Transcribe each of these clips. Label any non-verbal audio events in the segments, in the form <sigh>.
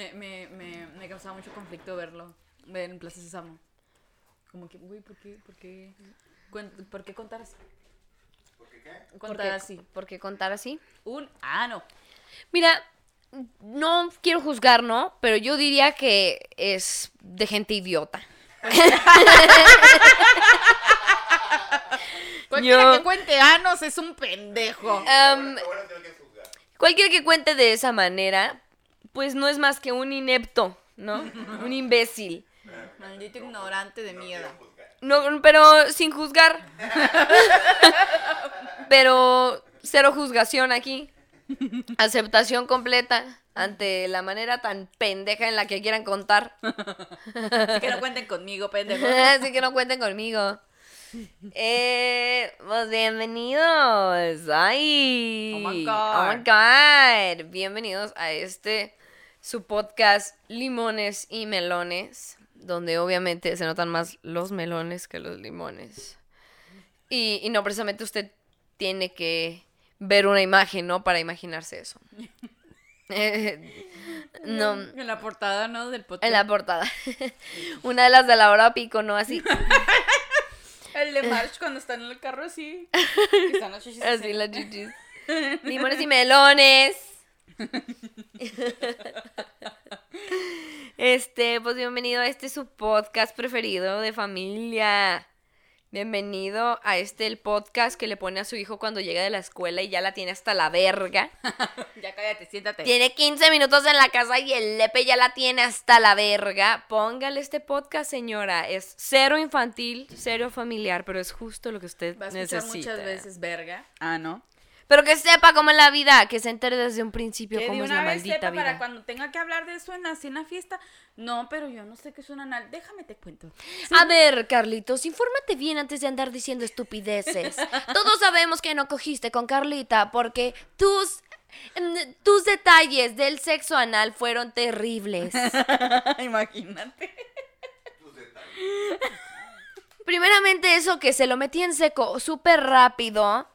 Me, me, me, me causaba mucho conflicto verlo, ver en Plaza Sésamo. Como que, güey, ¿por qué, por qué, por qué contar así? ¿Por qué qué? ¿Por Contar qué- así. ¿Por qué contar así? Un, ah, no. Mira, no quiero juzgar, ¿no? Pero yo diría que es de gente idiota. <laughs> Cualquiera Yo- que cuente anos es un pendejo. Juzgar. cualquiera que cuente de esa manera, pues no es más que un inepto, ¿no? <laughs> Un imbécil. Maldito ignorante de mierda. No, pero sin juzgar. <laughs> pero cero juzgación aquí. Aceptación completa ante la manera tan pendeja en la que quieran contar. <laughs> Así que no cuenten conmigo, pendejo. Así que no cuenten conmigo. Eh, pues bienvenidos. Ay. Oh my God. Oh my God. Bienvenidos a este su podcast Limones y Melones, donde obviamente se notan más los melones que los limones. Y, y no precisamente usted tiene que ver una imagen, ¿no? Para imaginarse eso. <laughs> Eh, no. En la portada, ¿no? Del podcast. En la portada. <laughs> Una de las de la hora pico, ¿no? Así. <laughs> El de <laughs> March cuando está en el carro así. Están las chichis Así las chichis. <laughs> Limones y melones. <laughs> Este, pues bienvenido a este su podcast preferido de familia. Bienvenido a este el podcast que le pone a su hijo cuando llega de la escuela y ya la tiene hasta la verga. <laughs> Ya cállate, siéntate. Tiene 15 minutos en la casa y el lepe ya la tiene hasta la verga. Póngale este podcast, señora. Es cero infantil, cero familiar, pero es justo lo que usted Va a escuchar necesita. muchas veces verga. Ah, ¿no? Pero que sepa cómo es la vida, que se entere desde un principio Que cómo de es una la vez maldita sepa vida. para cuando tenga que hablar de eso en la cena fiesta. No, pero yo no sé qué es un anal. Déjame te cuento. A ver, Carlitos, infórmate bien antes de andar diciendo estupideces. <laughs> Todos sabemos que no cogiste con Carlita porque tus mm, tus detalles del sexo anal fueron terribles. <laughs> Imagínate. Tus detalles. <laughs> Primeramente eso que se lo metí en seco súper rápido.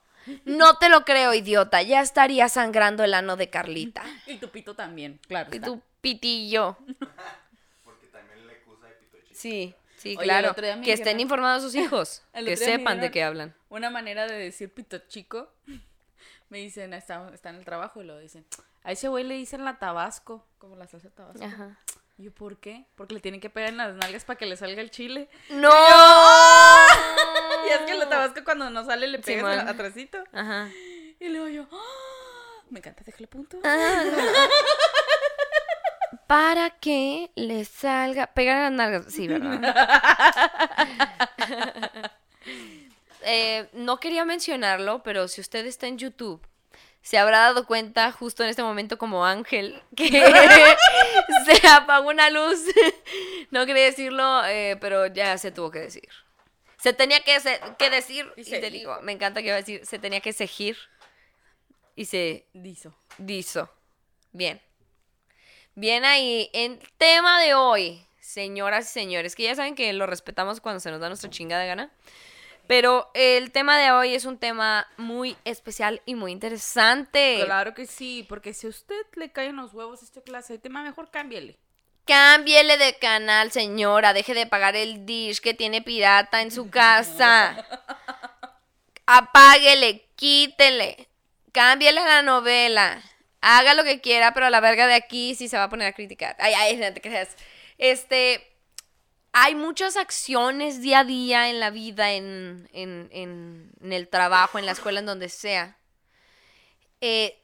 No te lo creo, idiota. Ya estaría sangrando el ano de Carlita. <laughs> Y tu pito también, claro. Y está. tu pitillo. Porque también le acusa de pito chico. Sí, sí, Oye, claro. Que estén informados sus hijos. <laughs> El que sepan de qué hablan. Una manera de decir pito chico. <laughs> Me dicen, está, está en el trabajo y lo dicen. A ese güey le dicen la tabasco, como la salsa tabasco. Ajá. Y ¿por qué? Porque le tienen que pegar en las nalgas para que le salga el chile. ¡No! Y <laughs> es que la tabasco cuando no sale le pegas Simón. a- atrasito. Ajá. Y luego yo, ¡ah! me encanta, déjale punto. <laughs> Para que le salga. Pegar las nalgas. Sí, ¿verdad? <laughs> Eh, no quería mencionarlo, pero si usted está en YouTube, se habrá dado cuenta justo en este momento como Ángel <laughs> que <laughs> se apagó una luz. <laughs> no quería decirlo, eh, pero ya se tuvo que decir. Se tenía que, se- que decir, y, te digo, me encanta que iba a decir, se tenía que seguir y se Dizo. Dizo. Bien. Bien ahí. En tema de hoy, señoras y señores, que ya saben que lo respetamos cuando se nos da nuestra chingada gana. Pero el tema de hoy es un tema muy especial y muy interesante. Claro que sí, porque si a usted le caen los huevos esta clase de tema, mejor cámbiale. Cámbiele de canal, señora. Deje de pagar el dish que tiene pirata en su <laughs> casa. Apáguele, quítele. Cámbiele la novela. Haga lo que quiera, pero a la verga de aquí sí se va a poner a criticar. Ay, ay, no te creas. Este. Hay muchas acciones día a día en la vida, en, en, en, en el trabajo, en la escuela, en donde sea. Eh,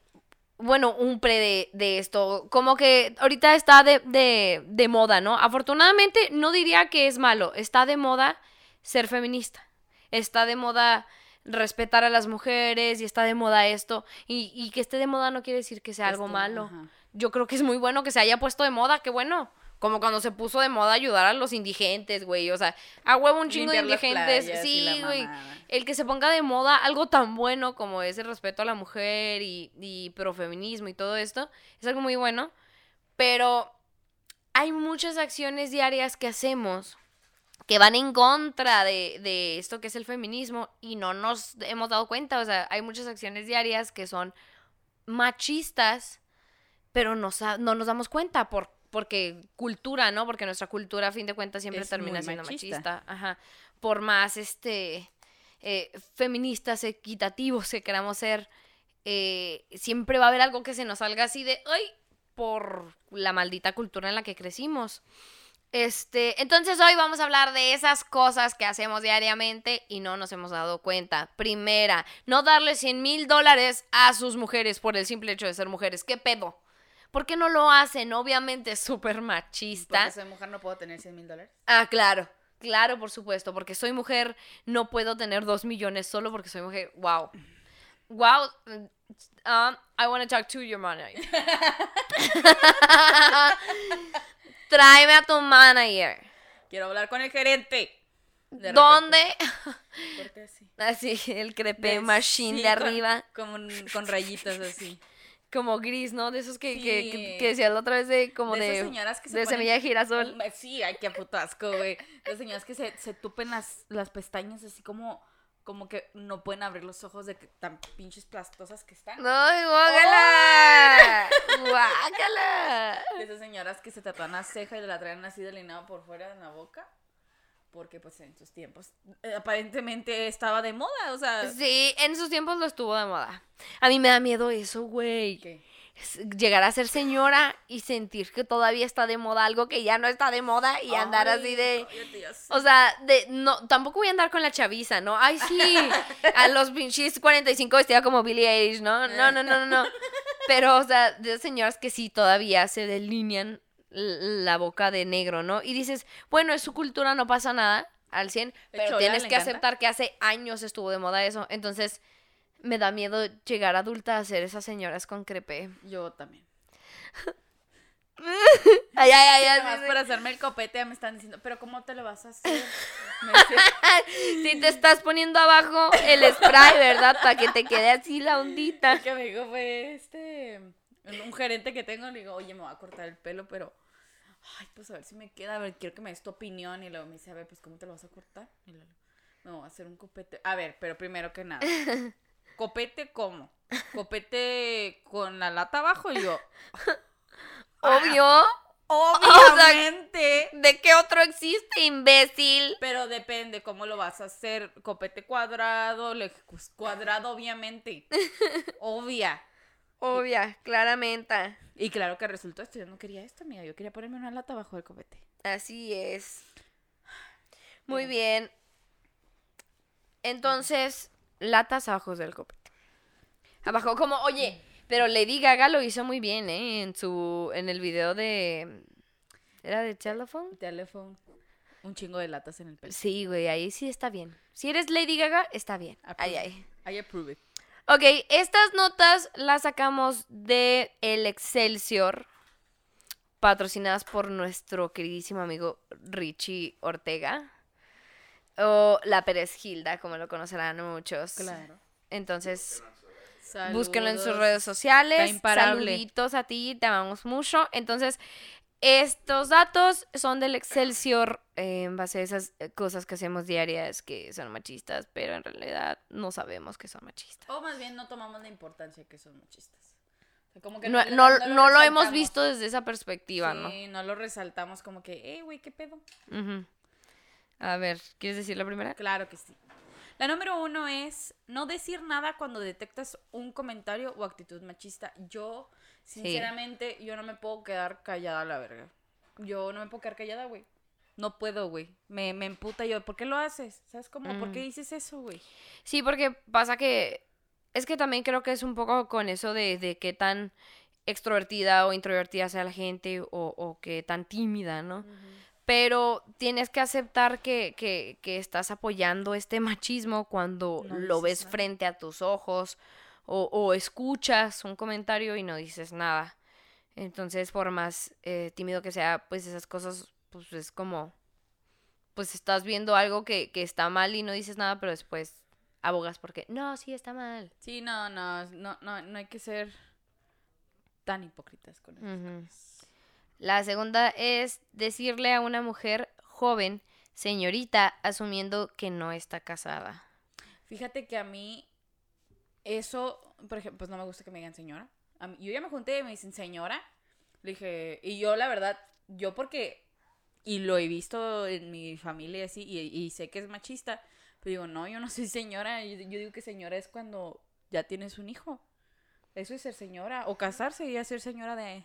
bueno, un pre de, de esto. Como que ahorita está de, de, de moda, ¿no? Afortunadamente no diría que es malo. Está de moda ser feminista. Está de moda respetar a las mujeres y está de moda esto. Y, y que esté de moda no quiere decir que sea algo malo. ajá. Yo creo que es muy bueno que se haya puesto de moda, qué bueno. Como cuando se puso de moda ayudar a los indigentes, güey. O sea, a huevo un chingo de Limpiar indigentes. playas Sí, güey. El que se ponga de moda algo tan bueno como es el respeto a la mujer y, y profeminismo y todo esto, es algo muy bueno. Pero hay muchas acciones diarias que hacemos que van en contra de, de esto que es el feminismo y no nos hemos dado cuenta. O sea, hay muchas acciones diarias que son machistas, pero no, no nos damos cuenta por, porque cultura, ¿no? Porque nuestra cultura, a fin de cuentas, siempre Es termina siendo machista. machista. Ajá. Por más, este, eh, feministas, equitativos que queramos ser, eh, siempre va a haber algo que se nos salga así de, ¡ay! Por la maldita cultura en la que crecimos. Este, entonces hoy vamos a hablar de esas cosas que hacemos diariamente y no nos hemos dado cuenta. Primera, no darle 100 mil dólares a sus mujeres por el simple hecho de ser mujeres. ¿Qué pedo? ¿Por qué no lo hacen? Obviamente es súper machista. Porque soy mujer no puedo tener 100 mil dólares. Ah, claro. Claro, por supuesto. Porque soy mujer, no puedo tener dos millones solo porque soy mujer. Wow. Wow. Um, I want to talk to your manager. <laughs> Tráeme a tu manager. Quiero hablar con el gerente. De ¿Dónde? repente, ¿por qué así? Así, el crepe De- machine sí, de con- arriba. Con, con rayitas así. Como gris, ¿no? De esos que, que, Sí. que, que decías la otra vez de como de de, esas señoras que se de ponen- semilla de girasol. Um, Sí, ay, qué puto asco, güey. Las señoras que se, se tupen las, las pestañas así como, como que no pueden abrir los ojos de que tan pinches plastosas que están. ¡Ay, guácala! ¡Guácala! De esas señoras que se tatúan la ceja y la traen así delineado por fuera en la boca. Porque pues en sus tiempos eh, aparentemente estaba de moda, o sea... Sí, en sus tiempos lo estuvo de moda. A mí me da miedo eso, güey. ¿qué? Llegar a ser señora y sentir que todavía está de moda algo que ya no está de moda y andar así de... sé. O sea, de, no, tampoco voy a andar con la chaviza, ¿no? Ay, sí, <laughs> a los pinches 45 vestida como Billie Eilish, ¿no? No, no, no, no, no. <laughs> Pero, o sea, de señoras que sí todavía se delinean la boca de negro, ¿no? Y dices, bueno, es su cultura, no pasa nada, al 100, pero tienes que aceptar que hace años estuvo de moda eso. Entonces, me da miedo llegar adulta a ser esas señoras con crepe. Yo también. <laughs> Ay, ay, ay, ay. Además, sí, por hacerme el copete ya me están diciendo, pero ¿cómo te lo vas a hacer? <laughs> Si te estás poniendo abajo el spray, ¿verdad? Para que te quede así la ondita. El <laughs> que me dijo fue este un gerente que tengo, le digo, oye, me voy a cortar el pelo, pero ay, pues a ver si me queda, a ver, quiero que me des tu opinión. Y luego me dice, a ver, pues ¿cómo te lo vas a cortar? Y luego, me voy a hacer un copete. A ver, pero primero que nada, <laughs> ¿copete cómo? ¿Copete con la lata abajo? Y yo, <laughs> Obvio. obviamente. ¿De qué otro existe, imbécil? Pero depende cómo lo vas a hacer. Copete cuadrado, le- pues, cuadrado obviamente. <laughs> Obvia. Obvia, claramente. Y claro que resultó esto. Yo no quería esto, amiga. Yo quería ponerme una lata abajo del copete. Así es. Muy bien. Entonces, latas abajo del copete. Abajo, como, oye, pero Lady Gaga lo hizo muy bien, ¿eh? En su, en el video de... ¿Era de Telephone? Teléfono. Un chingo de latas en el pelo. Sí, güey, ahí sí está bien. Si eres Lady Gaga, está bien. Ay, Approve. ay. I approve it. Ok, estas notas las sacamos de El Excelsior, patrocinadas por nuestro queridísimo amigo Richie Ortega, o la Pérez Gilda, como lo conocerán muchos. Claro. Entonces, Saludos. búsquenlo en sus redes sociales. Está imparable. Saluditos a ti, te amamos mucho. Entonces, estos datos son del Excelsior eh, en base a esas eh, cosas que hacemos diarias que son machistas, pero en realidad no sabemos que son machistas. O más bien no tomamos la importancia que son machistas. O sea, como que No, no, no lo hemos visto desde esa perspectiva, Sí, no lo resaltamos como que, eh, güey, ¿qué pedo? ¿no? Ujú. A ver, ¿quieres decir la primera? Claro que sí. La número uno es no decir nada cuando detectas un comentario o actitud machista. Yo, sinceramente, yo no me puedo quedar callada a la verga. Yo no me puedo quedar callada, güey. No puedo, güey. Me, me emputa yo. ¿Por qué lo haces? ¿Sabes cómo? ¿Por qué Mm. dices eso, güey? Sí, porque pasa que es que también creo que es un poco con eso de, de qué tan extrovertida o introvertida sea la gente o, o qué tan tímida, ¿no? Pero tienes que aceptar que, que, que estás apoyando este machismo cuando No lo ves nada. frente a tus ojos o, o escuchas un comentario y no dices nada. Entonces, por más eh, tímido que sea, pues esas cosas, pues es como, pues estás viendo algo que, que está mal y no dices nada, pero después abogas porque, no, sí está mal. Sí, no, no, no, no, no hay que ser tan hipócritas con eso. La segunda es decirle a una mujer joven, señorita, asumiendo que no está casada. Fíjate que a mí eso, por ejemplo, pues no me gusta que me digan señora. A mí- yo ya me junté y me dicen señora, Le dije, y yo la verdad, yo porque, y lo he visto en mi familia así, y, y sé que es machista, pero digo, no, yo no soy señora, yo, yo digo que señora es cuando ya tienes un hijo. Eso es ser señora, o casarse y ya ser señora de,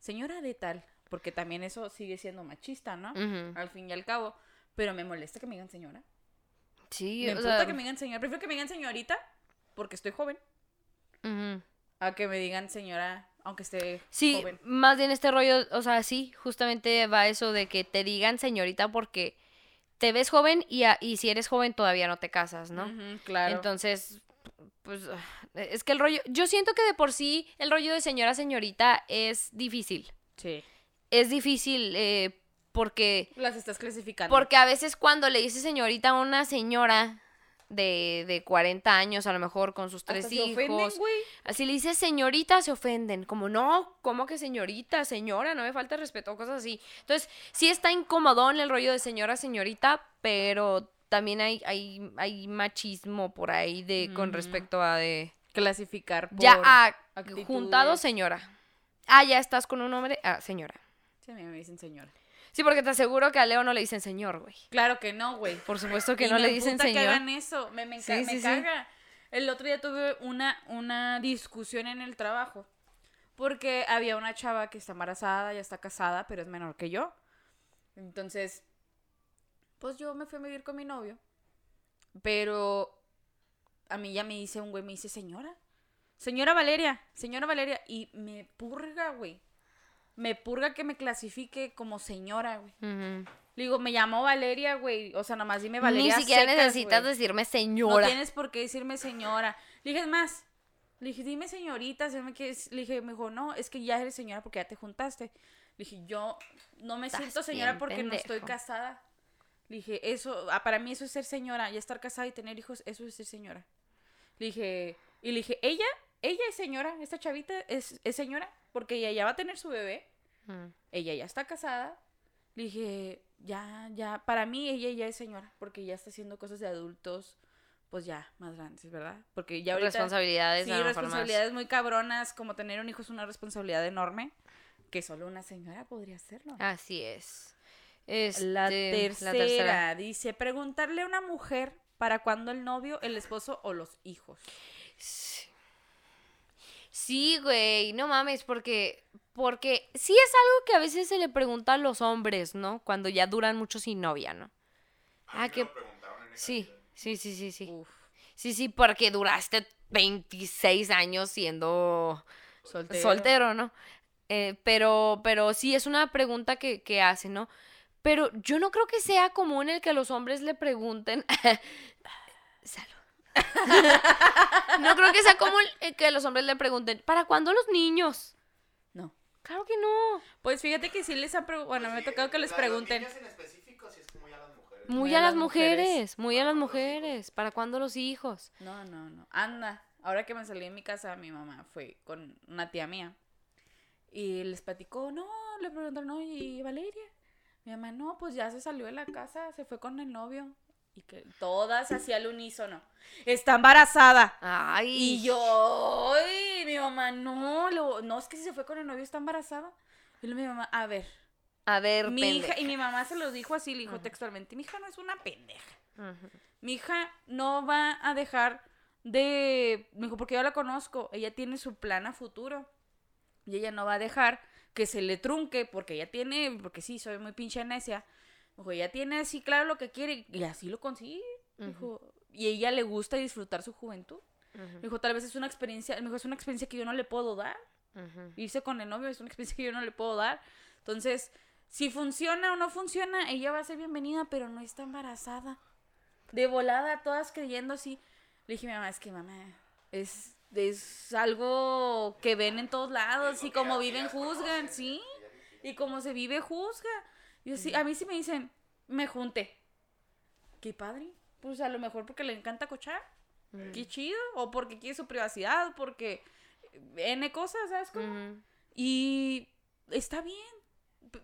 señora de tal, porque también eso sigue siendo machista, ¿no? Al fin y al cabo, pero me molesta que me digan señora. Sí, Me o sea, que me digan señora, prefiero que me digan señorita, porque estoy joven, a que me digan señora, aunque esté Sí, joven. más bien este rollo, o sea, sí, justamente va eso de que te digan señorita porque te ves joven y, a- y si eres joven todavía no te casas, ¿no? Claro. Entonces, pues ah, es que el rollo, yo siento que de por sí el rollo de señora señorita es difícil. sí. Es difícil eh, porque Las estás clasificando. porque a veces cuando le dices señorita a una señora de, de 40 años, a lo mejor con sus Hasta tres se hijos, ofenden, güey. así le dices señorita, se ofenden. Como, no, ¿cómo que señorita? Señora, no me falta respeto, cosas así. Entonces, sí está incomodón el rollo de señora, señorita, pero también hay, hay, hay machismo por ahí de con respecto a de... Clasificar por... Ya, ah, actitudes. juntado, señora. Ah, ya estás con un hombre, ah, señora. Sí, a mí me dicen señora. Sí, porque te aseguro que a Leo no le dicen señor, güey. Claro que no, güey. Por supuesto que Y no me le dicen que señor. hagan eso. Me, me, Sí, ca- sí, me sí. caga. El otro día tuve una, una discusión en el trabajo. Porque había una chava que está embarazada, ya está casada, pero es menor que yo. Entonces, pues yo me fui a vivir con mi novio. Pero a mí ya me dice un güey, me dice, señora. Señora Valeria, señora Valeria. Y me purga, güey. Me purga que me clasifique como señora, güey. Le digo, me llamo Valeria, güey. O sea, nomás dime Valeria. Ni siquiera secas, necesitas güey. decirme No señora. tienes por qué decirme señora. Le dije, es más. Le dije, dime señorita. no me quieres- Le dije, me dijo, no, es que ya eres señora porque ya te juntaste. Le dije, yo no me Estás siento señora porque no estoy casada. Le dije, eso, ah, para mí eso es ser señora. Ya estar casada y tener hijos, eso es ser señora. Le dije, y le dije, ella, ella es señora. Esta chavita es, es señora porque ella ya va a tener su bebé Mm. ella ya está casada. Le dije, ya, ya, para mí ella ya es señora, porque ya está haciendo cosas de adultos, pues ya, más grandes, ¿verdad? Porque ya ahorita... Responsabilidades. Sí, responsabilidades muy cabronas, como tener un hijo es una responsabilidad enorme, que solo una señora podría hacerlo. Así es. Este, la, tercera, la tercera. dice, preguntarle a una mujer para cuándo el novio, el esposo o los hijos. Sí. Sí, güey, no mames, porque porque sí es algo que a veces se le pregunta a los hombres, ¿no? Cuando ya duran mucho sin novia, ¿no? Ah, que lo preguntaron en esa sí, sí, sí, sí, sí. Uf, Sí, sí, porque duraste 26 años siendo soltero. soltero, ¿no? Eh, pero, pero sí, es una pregunta que, que hace, ¿no? Pero yo no creo que sea común el que los hombres le pregunten. <laughs> Salud. No creo que sea común el que los hombres le pregunten, ¿para cuándo los niños? No. Claro que no. Pues fíjate que sí les ha preguntado, bueno, me ha tocado que les pregunten. niñas en específico, sí es muy a las mujeres. Muy Muy a a las las mujeres. mujeres, muy a las mujeres. ¿Para cuándo los hijos? No, no, no. Anda. Ahora que me salí de mi casa, mi mamá fue con una tía mía. Y les platicó, no, le preguntaron, no, ¿y Valeria? Mi mamá, no, pues ya se salió de la casa, se fue con el novio. Y que todas hacía al unísono. Está embarazada. Ay. Y yo, ay, mi mamá, no, lo- no, es que si se fue con el novio está embarazada. Y luego mi mamá, a ver, A ver, mi hija, y mi mamá se lo dijo así, le dijo textualmente, mi hija no es una pendeja. Mi hija no va a dejar de. Me dijo, porque yo la conozco. Ella tiene su plan a futuro. Y ella no va a dejar que se le trunque, porque ella tiene. Porque sí, soy muy pinche necia. Dijo, ella tiene así claro lo que quiere. Y así lo consigue. Dijo, y ella le gusta disfrutar su juventud. Ujú. dijo, tal vez es una experiencia. Dijo, es una experiencia que yo no le puedo dar. Ujú. Irse con el novio es una experiencia que yo no le puedo dar. Entonces, si funciona o no funciona, ella va a ser bienvenida, pero no está embarazada. De volada, todas creyendo así. Le dije mamá, es que mamá, es, es algo que ven en todos lados y como viven juzgan, ¿sí? Y como se vive juzga. Yo sí, a mí sí me dicen, me junté. Qué padre. Pues a lo mejor porque le encanta cochar. Qué chido. O porque quiere su privacidad, porque N cosas, ¿sabes cómo? Y está bien.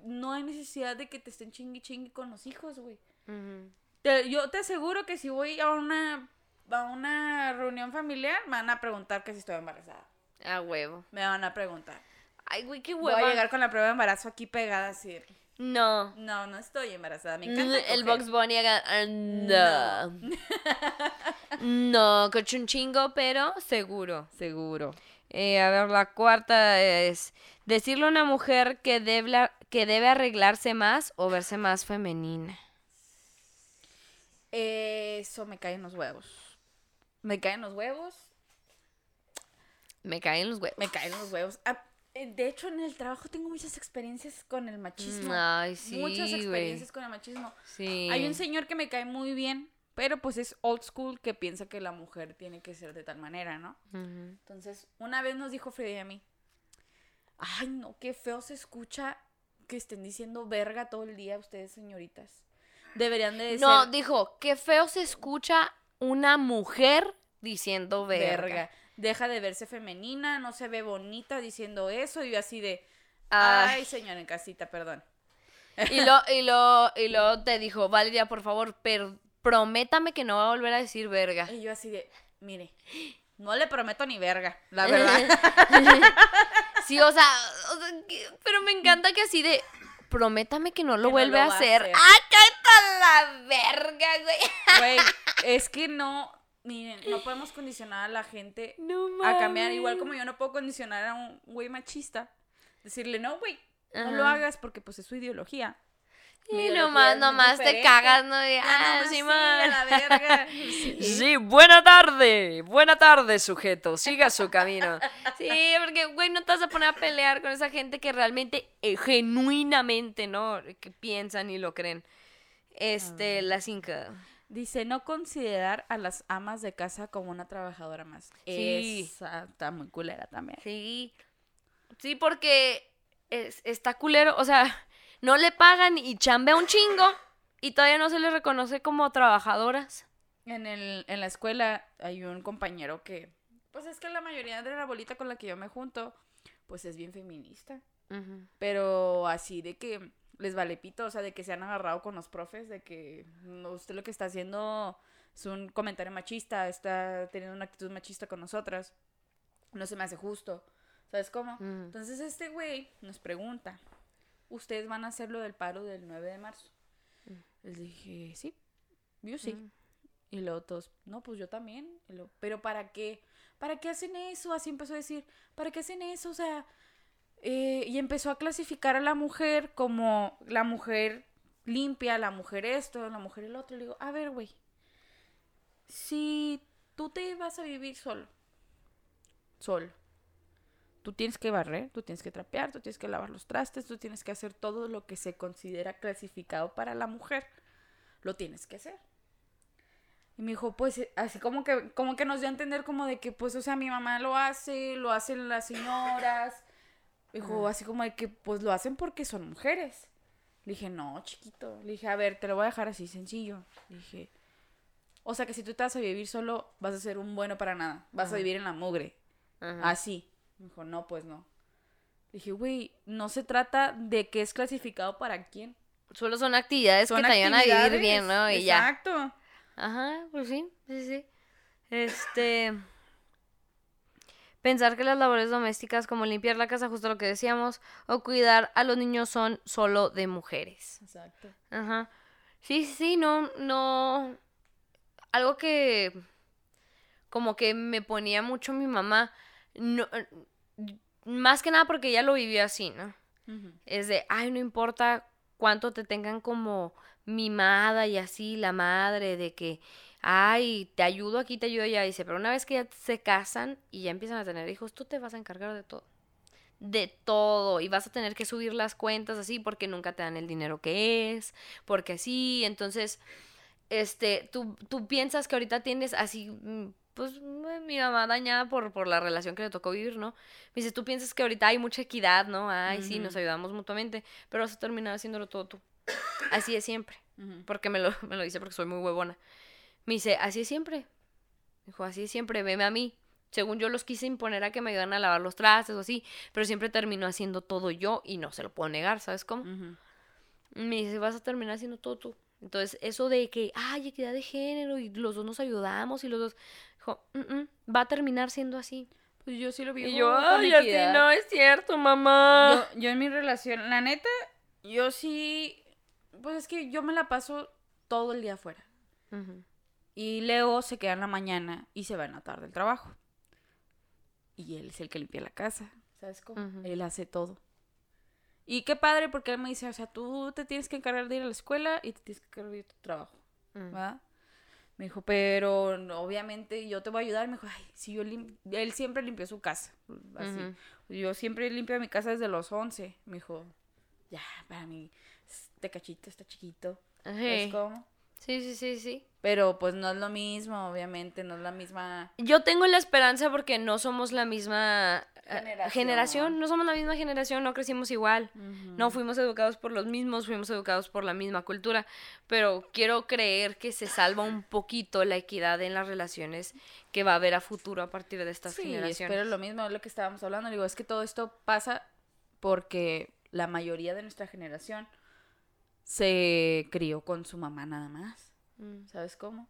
No hay necesidad de que te estén chingui chingui con los hijos, güey. Te- yo te aseguro que si voy a una, a una reunión familiar, me van a preguntar que si estoy embarazada. A huevo. Me van a preguntar. Ay, güey, qué Voy hueva. a llegar con la prueba de embarazo aquí pegada así. No. No, no estoy embarazada. Me encanta. El. Box Bunny haga. ah, No. No, coche un chingo, pero seguro. Seguro. Eh, a ver, la cuarta es decirle a una mujer que debe, que debe arreglarse más o verse más femenina. Eso me cae en los huevos. Me caen los huevos. Me caen los huevos. Me caen los huevos. Ah, de hecho, en el trabajo tengo muchas experiencias con el machismo. Ay, sí, muchas experiencias con el machismo. Sí. Hay un señor que me cae muy bien, pero pues es old school que piensa que la mujer tiene que ser de tal manera, ¿no? Entonces, una vez nos dijo Freddy a mí, ay, no, qué feo se escucha que estén diciendo verga todo el día ustedes, señoritas. Deberían de decir No, dijo, qué feo se escucha una mujer diciendo verga. verga. Deja de verse femenina, no se ve bonita diciendo eso. Y yo así de, Ay. ay, señor en casita, perdón. Y lo, y lo, y lo te dijo, Valeria, por favor, pero prométame que no va a volver a decir verga. Y yo así de, mire, no le prometo ni verga, la <laughs> verdad. Sí, o sea, o sea, que- pero me encanta que así de, prométame que no lo Que no vuelve lo a va a hacer. hacer. ¡Ah, la verga, güey! Güey, es que no, miren, no podemos condicionar a la gente <gasps> No a cambiar. Igual como yo no puedo condicionar a un güey machista. Decirle, no, güey, no lo hagas porque pues es su ideología. Y Mi nomás, nomás te cagas, ¿no? Ah, sí, sí, man. a la verga. <laughs> Sí. Sí, buena tarde, buena tarde, sujeto, siga su camino. <laughs> Sí, porque, güey, no te vas a poner a pelear con esa gente que realmente, eh, genuinamente, ¿no? Que piensan y lo creen. Este, la cinco. Dice, no considerar a las amas de casa como una trabajadora más. Sí. Esa está muy culera también. Sí. Sí, porque es- está culero, o sea, no le pagan y chambea un chingo y todavía no se les reconoce como trabajadoras. En, el, en la escuela hay un compañero que, pues es que la mayoría de la bolita con la que yo me junto, pues es bien feminista. Pero así de que les vale pito, o sea, de que se han agarrado con los profes, de que no, usted lo que está haciendo es un comentario machista, está teniendo una actitud machista con nosotras. No se me hace justo. ¿Sabes cómo? Entonces este güey nos pregunta, ¿ustedes van a hacer lo del paro del 9 de marzo? Les dije, sí, yo sí. Mm. Y luego todos, no, pues yo también. Luego, pero ¿para qué? ¿Para qué hacen eso? Así empezó a decir, ¿para qué hacen eso? O sea, eh, y empezó a clasificar a la mujer como la mujer limpia, la mujer esto, la mujer el otro. Le digo, a ver, güey, si tú te vas a vivir solo, solo, tú tienes que barrer, tú tienes que trapear, tú tienes que lavar los trastes, tú tienes que hacer todo lo que se considera clasificado para la mujer. Lo tienes que hacer. Y me dijo, pues, eh, así como que, como que nos dio a entender como de que, pues, o sea, mi mamá lo hace, lo hacen las señoras. Dijo, así como de que, pues, lo hacen porque son mujeres. Le dije, no, chiquito. Le dije, a ver, te lo voy a dejar así, sencillo. Le dije, o sea, que si tú te vas a vivir solo, vas a ser un bueno para nada. Vas a vivir en la mugre. Ajá. Así. Me dijo, no, pues no. Le dije, güey, no se trata de qué es clasificado para quién. Solo son actividades Son que te ayudan a vivir bien, ¿no? Y ya. Exacto. Ajá, pues sí, sí, sí. Este. Pensar que las labores domésticas como limpiar la casa, justo lo que decíamos, o cuidar a los niños son solo de mujeres. Exacto. Ajá. Sí, sí, no, no. Algo que como que me ponía mucho mi mamá. No, más que nada porque ella lo vivió así, ¿no? Es de, ay, no importa cuánto te tengan como mimada y así, la madre, de que, ay, te ayudo aquí, te ayudo allá. Dice, pero una vez que ya se casan y ya empiezan a tener hijos, tú te vas a encargar de todo. De todo. Y vas a tener que subir las cuentas así porque nunca te dan el dinero que es, porque así. Entonces, este, tú, tú piensas que ahorita tienes así, mm, pues mm, mi mamá dañada por, por la relación que le tocó vivir, ¿no? Me dice, tú piensas que ahorita hay mucha equidad, ¿no? Ay, sí, nos ayudamos mutuamente, pero vas a terminar haciéndolo todo tú. Así es siempre, porque me lo, <laughs> me lo dice porque soy muy huevona. Me dice, así es siempre. Dijo, así es siempre, veme a mí. Según yo los quise imponer a que me ayudaran a lavar los trastes o así, pero siempre termino haciendo todo yo y no se lo puedo negar, ¿sabes cómo? Me dice, vas a terminar haciendo todo tú. Entonces, eso de que, ay, equidad de género y los dos nos ayudamos y los dos, dijo, "Mm, mm, va a terminar siendo así. Pues yo sí lo vi Y yo, ay, así no es cierto, mamá. Yo, yo en mi relación, la neta, yo sí, pues es que yo me la paso todo el día afuera. Y Leo se queda en la mañana y se va en la tarde al trabajo. Y él es el que limpia la casa, ¿sabes cómo? Ujú. Él hace todo. Y qué padre porque él me dice, o sea, tú te tienes que encargar de ir a la escuela y te tienes que encargar de tu trabajo, Mm. ¿va? Me dijo, pero obviamente yo te voy a ayudar. Me dijo, ay, si yo lim- él siempre limpió su casa, así. Ujú. Yo siempre limpio mi casa desde los 11. Me dijo, ya, para mí, este cachito está chiquito. ¿Sabes Sí. cómo? Sí, sí, sí, sí. Pero pues no es lo mismo, obviamente, no es la misma... Yo tengo la esperanza porque no somos la misma eh, Generación. generación, no somos la misma generación, no crecimos igual. No fuimos educados por los mismos, fuimos educados por la misma cultura, pero quiero creer que se salva un poquito la equidad en las relaciones que va a haber a futuro a partir de estas Sí, generaciones. espero lo mismo, es lo que estábamos hablando. Digo, es que todo esto pasa porque la mayoría de nuestra generación se crió con su mamá nada más. Mm. ¿Sabes cómo?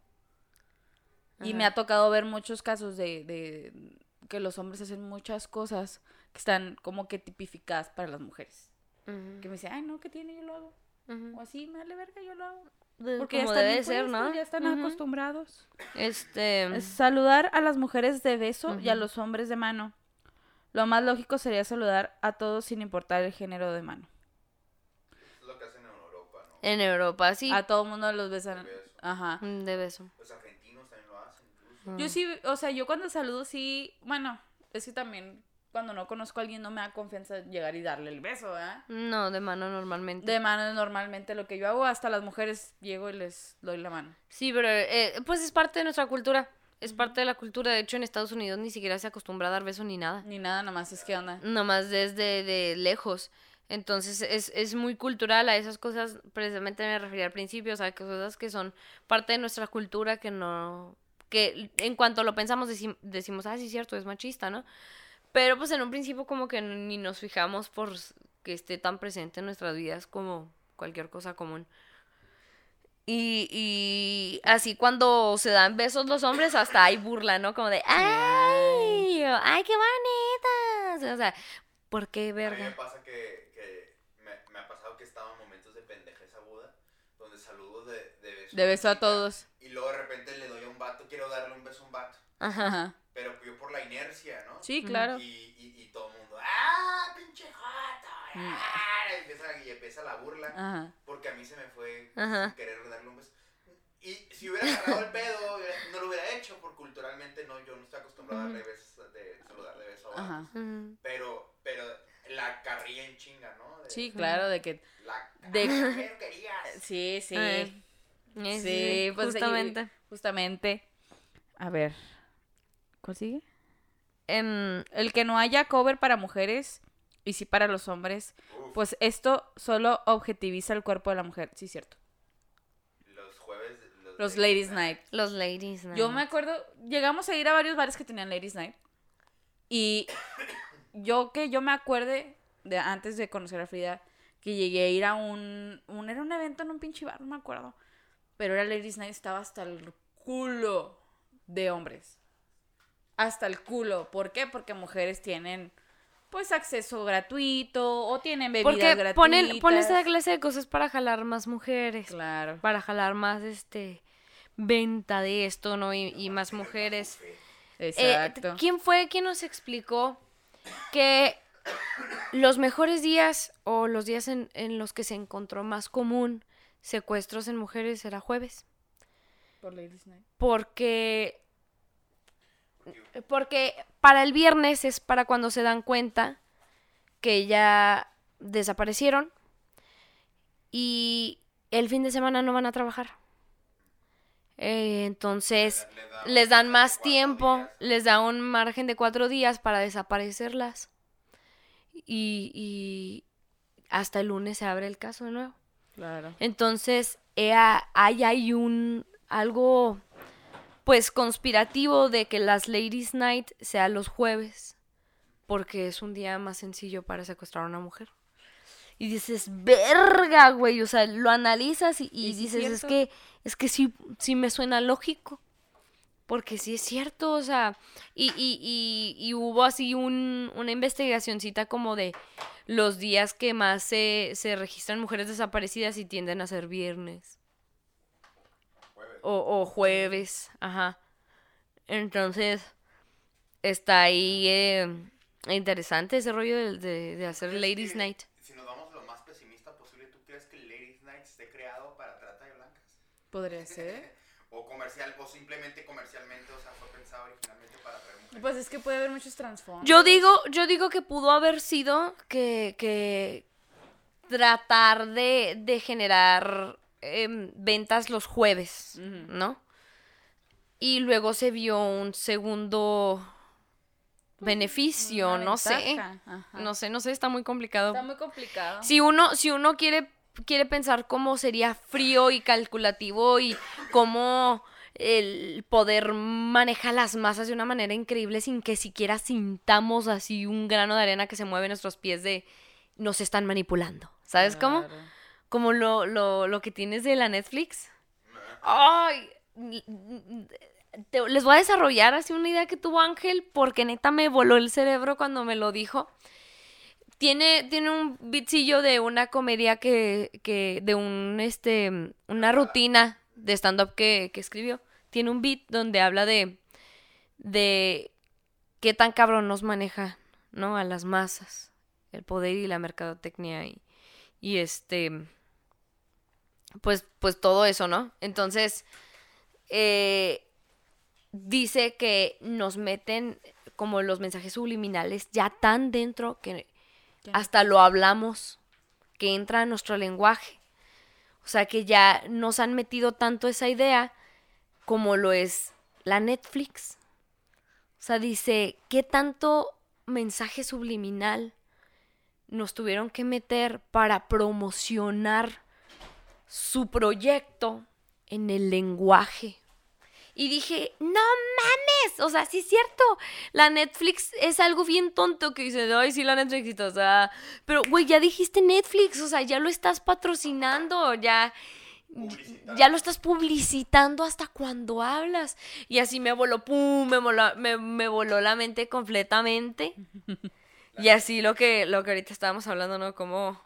Y me ha tocado ver muchos casos de, de que los hombres hacen muchas cosas que están como que tipificadas para las mujeres. Que me dicen, ay, no, ¿qué tiene? Yo lo hago. O así, me vale verga, yo lo hago. Porque ya están debe ser, ¿no? Ya están acostumbrados. Este, Es saludar a las mujeres de beso y a los hombres de mano. Lo más lógico sería saludar a todos sin importar el género de mano. Es lo que hacen en Europa, ¿no? En Europa sí, A todo mundo los besan. De beso. Ajá. Mm, de beso. Los argentinos también lo hacen. incluso. Yo sí, o sea, yo cuando saludo sí, bueno, es que también cuando no conozco a alguien no me da confianza llegar y darle el beso, ¿verdad? No, de mano normalmente. De mano normalmente lo que yo hago, hasta las mujeres llego y les doy la mano. Sí, pero eh, pues es parte de nuestra cultura. Es parte de la cultura. De hecho, en Estados Unidos ni siquiera se acostumbra a dar beso ni nada. Ni nada, nomás es que onda. Nomás desde de lejos. Entonces es, es muy cultural a esas cosas, precisamente me refería al principio, o sea, que cosas que son parte de nuestra cultura que no, que en cuanto lo pensamos decim- decimos, ah, sí, cierto, es machista, ¿no? Pero pues en un principio como que ni nos fijamos por que esté tan presente en nuestras vidas como cualquier cosa común. Y, y así cuando se dan besos los hombres, hasta hay burla, ¿no? Como de, ¡ay! ¡Ay, qué bonitas! O sea, ¿por qué, A mí me verga? pasa que me, me ha pasado que he estado en momentos de pendejez aguda donde saludo de, beso. De beso a todos. Y luego de repente le doy a un vato, quiero darle un beso a un vato. Ajá. Pero yo por la inercia, ¿no? Sí, claro. Y, y, y todo el mundo, ¡ah, pinche joto! Mm. ¡ah! Y empieza, y empieza la burla. Ajá. Porque a mí se me fue Ajá. querer darle un beso. Y si hubiera agarrado el pedo, no lo hubiera hecho, porque culturalmente no, yo no estoy acostumbrado a darle besos, de saludar de beso a. Ajá. Pero, pero la carrilla en chinga, ¿no? De- Sí, claro, de que... La De-. ¿qué querías? Sí, sí. Ay. Sí, pues, justamente. justamente. A ver. ¿Cuál sigue? El que no haya cover para mujeres y sí para los hombres, pues esto solo objetiviza el cuerpo de la mujer. Sí, cierto. los jueves. Los, Los Ladies Night. los ladies, ¿no? Yo me acuerdo, llegamos a ir a varios bares que tenían Ladies Night. Y yo que yo me acuerde de antes de conocer a Frida, que llegué a ir a un, un era un evento en un pinche bar, no me acuerdo. Pero era Ladies Night, estaba hasta el culo de hombres. Hasta el culo. ¿Por qué? Porque mujeres tienen pues acceso gratuito o tienen bebidas Porque gratuitas. ponen, ponen esa clase de cosas para jalar más mujeres. Claro. Para jalar más, este, venta de esto, ¿no? Y, y más mujeres. Eh, Exacto. ¿Quién fue quien nos explicó que los mejores días o los días en, en los que se encontró más común secuestros en mujeres era jueves? Por Ladies Night. Porque porque para el viernes es para cuando se dan cuenta que ya desaparecieron y el fin de semana no van a trabajar. Eh, entonces Le- le da les dan más tiempo, días. les da un margen de cuatro días para desaparecerlas y, y hasta el lunes se abre el caso de nuevo. Claro. Entonces, eh, ahí hay un algo pues conspirativo de que las Ladies Night sea los jueves, porque es un día más sencillo para secuestrar a una mujer. Y dices, verga, güey, o sea, lo analizas y, es dices, es cierto. que, es que sí, sí me suena lógico. Porque sí es cierto, o sea, y, y, y, y hubo así un, una investigacioncita como de los días que más se, se registran mujeres desaparecidas y tienden a ser viernes. Jueves. O, o jueves, ajá. Entonces, está ahí eh, interesante ese rollo de, de, de hacer ¿Crees Ladies que, Night. Si nos vamos a lo más pesimista posible, ¿tú crees que Ladies Night esté creado para trata de blancas? Podría ser. O comercial, o simplemente comercialmente, o sea, fue pensado originalmente para mujeres. Pues es que puede haber muchos trasfondos. Yo digo, yo digo que pudo haber sido que, que tratar de, de generar em, ventas los jueves. ¿no? Y luego se vio un segundo beneficio, Una no sé. ajá. No sé, no sé, está muy complicado. Está muy complicado. Si uno, si uno quiere, quiere pensar cómo sería frío y calculativo y cómo el poder maneja las masas de una manera increíble sin que siquiera sintamos así un grano de arena que se mueve en nuestros pies de nos están manipulando. ¿Sabes cómo? Como lo, lo, lo que tienes de la Netflix. Ay, te- les voy a desarrollar así una idea que tuvo Ángel porque neta me voló el cerebro cuando me lo dijo. Tiene, tiene un bitcillo de una comedia que, que de un, este, una rutina de stand-up que, que escribió. Tiene un beat donde habla de, de qué tan cabrón nos maneja, ¿no? A las masas, el poder y la mercadotecnia y, y este, pues, pues todo eso, ¿no? Entonces, eh, dice que nos meten como los mensajes subliminales ya tan dentro que. Hasta lo hablamos, que entra a nuestro lenguaje. O sea que ya nos han metido tanto esa idea como lo es la Netflix. O sea, dice, ¿qué tanto mensaje subliminal nos tuvieron que meter para promocionar su proyecto en el lenguaje? Y dije, no mames, o sea, sí es cierto, la Netflix es algo bien tonto que dice, ay, sí, la Netflix, o sea, pero, güey, ya dijiste Netflix, o sea, ya lo estás patrocinando, ya, ya lo estás publicitando hasta cuando hablas. Y así me voló, pum, me voló, me, me voló la mente completamente. <laughs> Y así lo que, lo que ahorita estábamos hablando, ¿no? Cómo,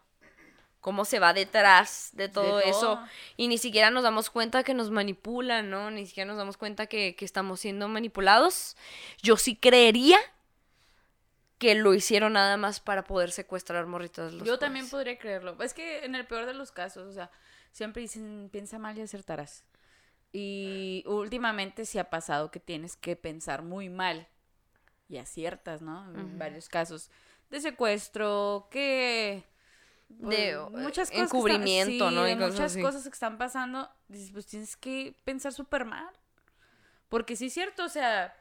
cómo se va detrás de todo, eso. todo. Y ni siquiera nos damos cuenta que nos manipulan, ¿no? Ni siquiera nos damos cuenta que, que estamos siendo manipulados. Yo sí creería que lo hicieron nada más para poder secuestrar morritos. de los Yo también podría creerlo. Es que en el peor de los casos, o sea, siempre dicen piensa mal y acertarás. Y últimamente sí ha pasado que tienes que pensar muy mal y aciertas, ¿no? En varios casos de secuestro, que De, pues, eh, muchas cosas que están- encubrimiento, sí, ¿no? Y de cosas muchas así. cosas que están pasando, dices, pues tienes que pensar súper mal. Porque sí es cierto, o sea,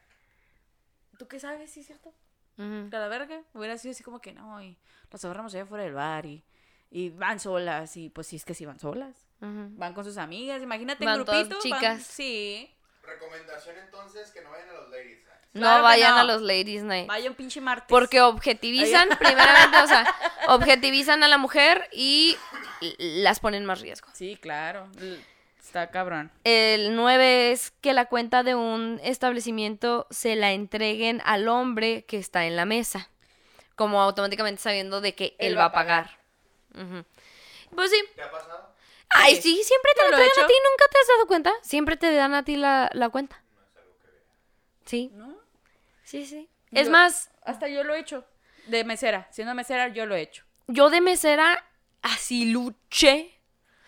¿tú qué sabes? Sí es cierto. Ujú. Que a la verga. Hubiera sido así como que no, y las agarramos allá fuera del bar y, y van solas. Y pues sí, es que sí van solas. Ujú. Van con sus amigas. Imagínate Van en todas grupito. van- chicas. sí. Recomendación entonces que no vayan a los ladies. nights. No Claro que vayan no. a los ladies night. Vaya un pinche martes. Porque objetivizan, primeramente, o sea, <laughs> objetivizan a la mujer y las ponen en más riesgo. Sí, claro. Está cabrón. El 9 es que la cuenta de un establecimiento se la entreguen al hombre que está en la mesa. Como automáticamente sabiendo de que él, va a pagar. Ujú. Pues sí. ¿Te ha pasado? Ay, Sí. sí, siempre te Yo la lo he entregan a ti, ¿nunca te has dado cuenta? Siempre te dan a ti la, la cuenta. Sí, ¿No? Sí, sí. Es Yo- más, Hasta yo lo he hecho. De mesera. Siendo mesera, yo lo he hecho. yo de mesera así luché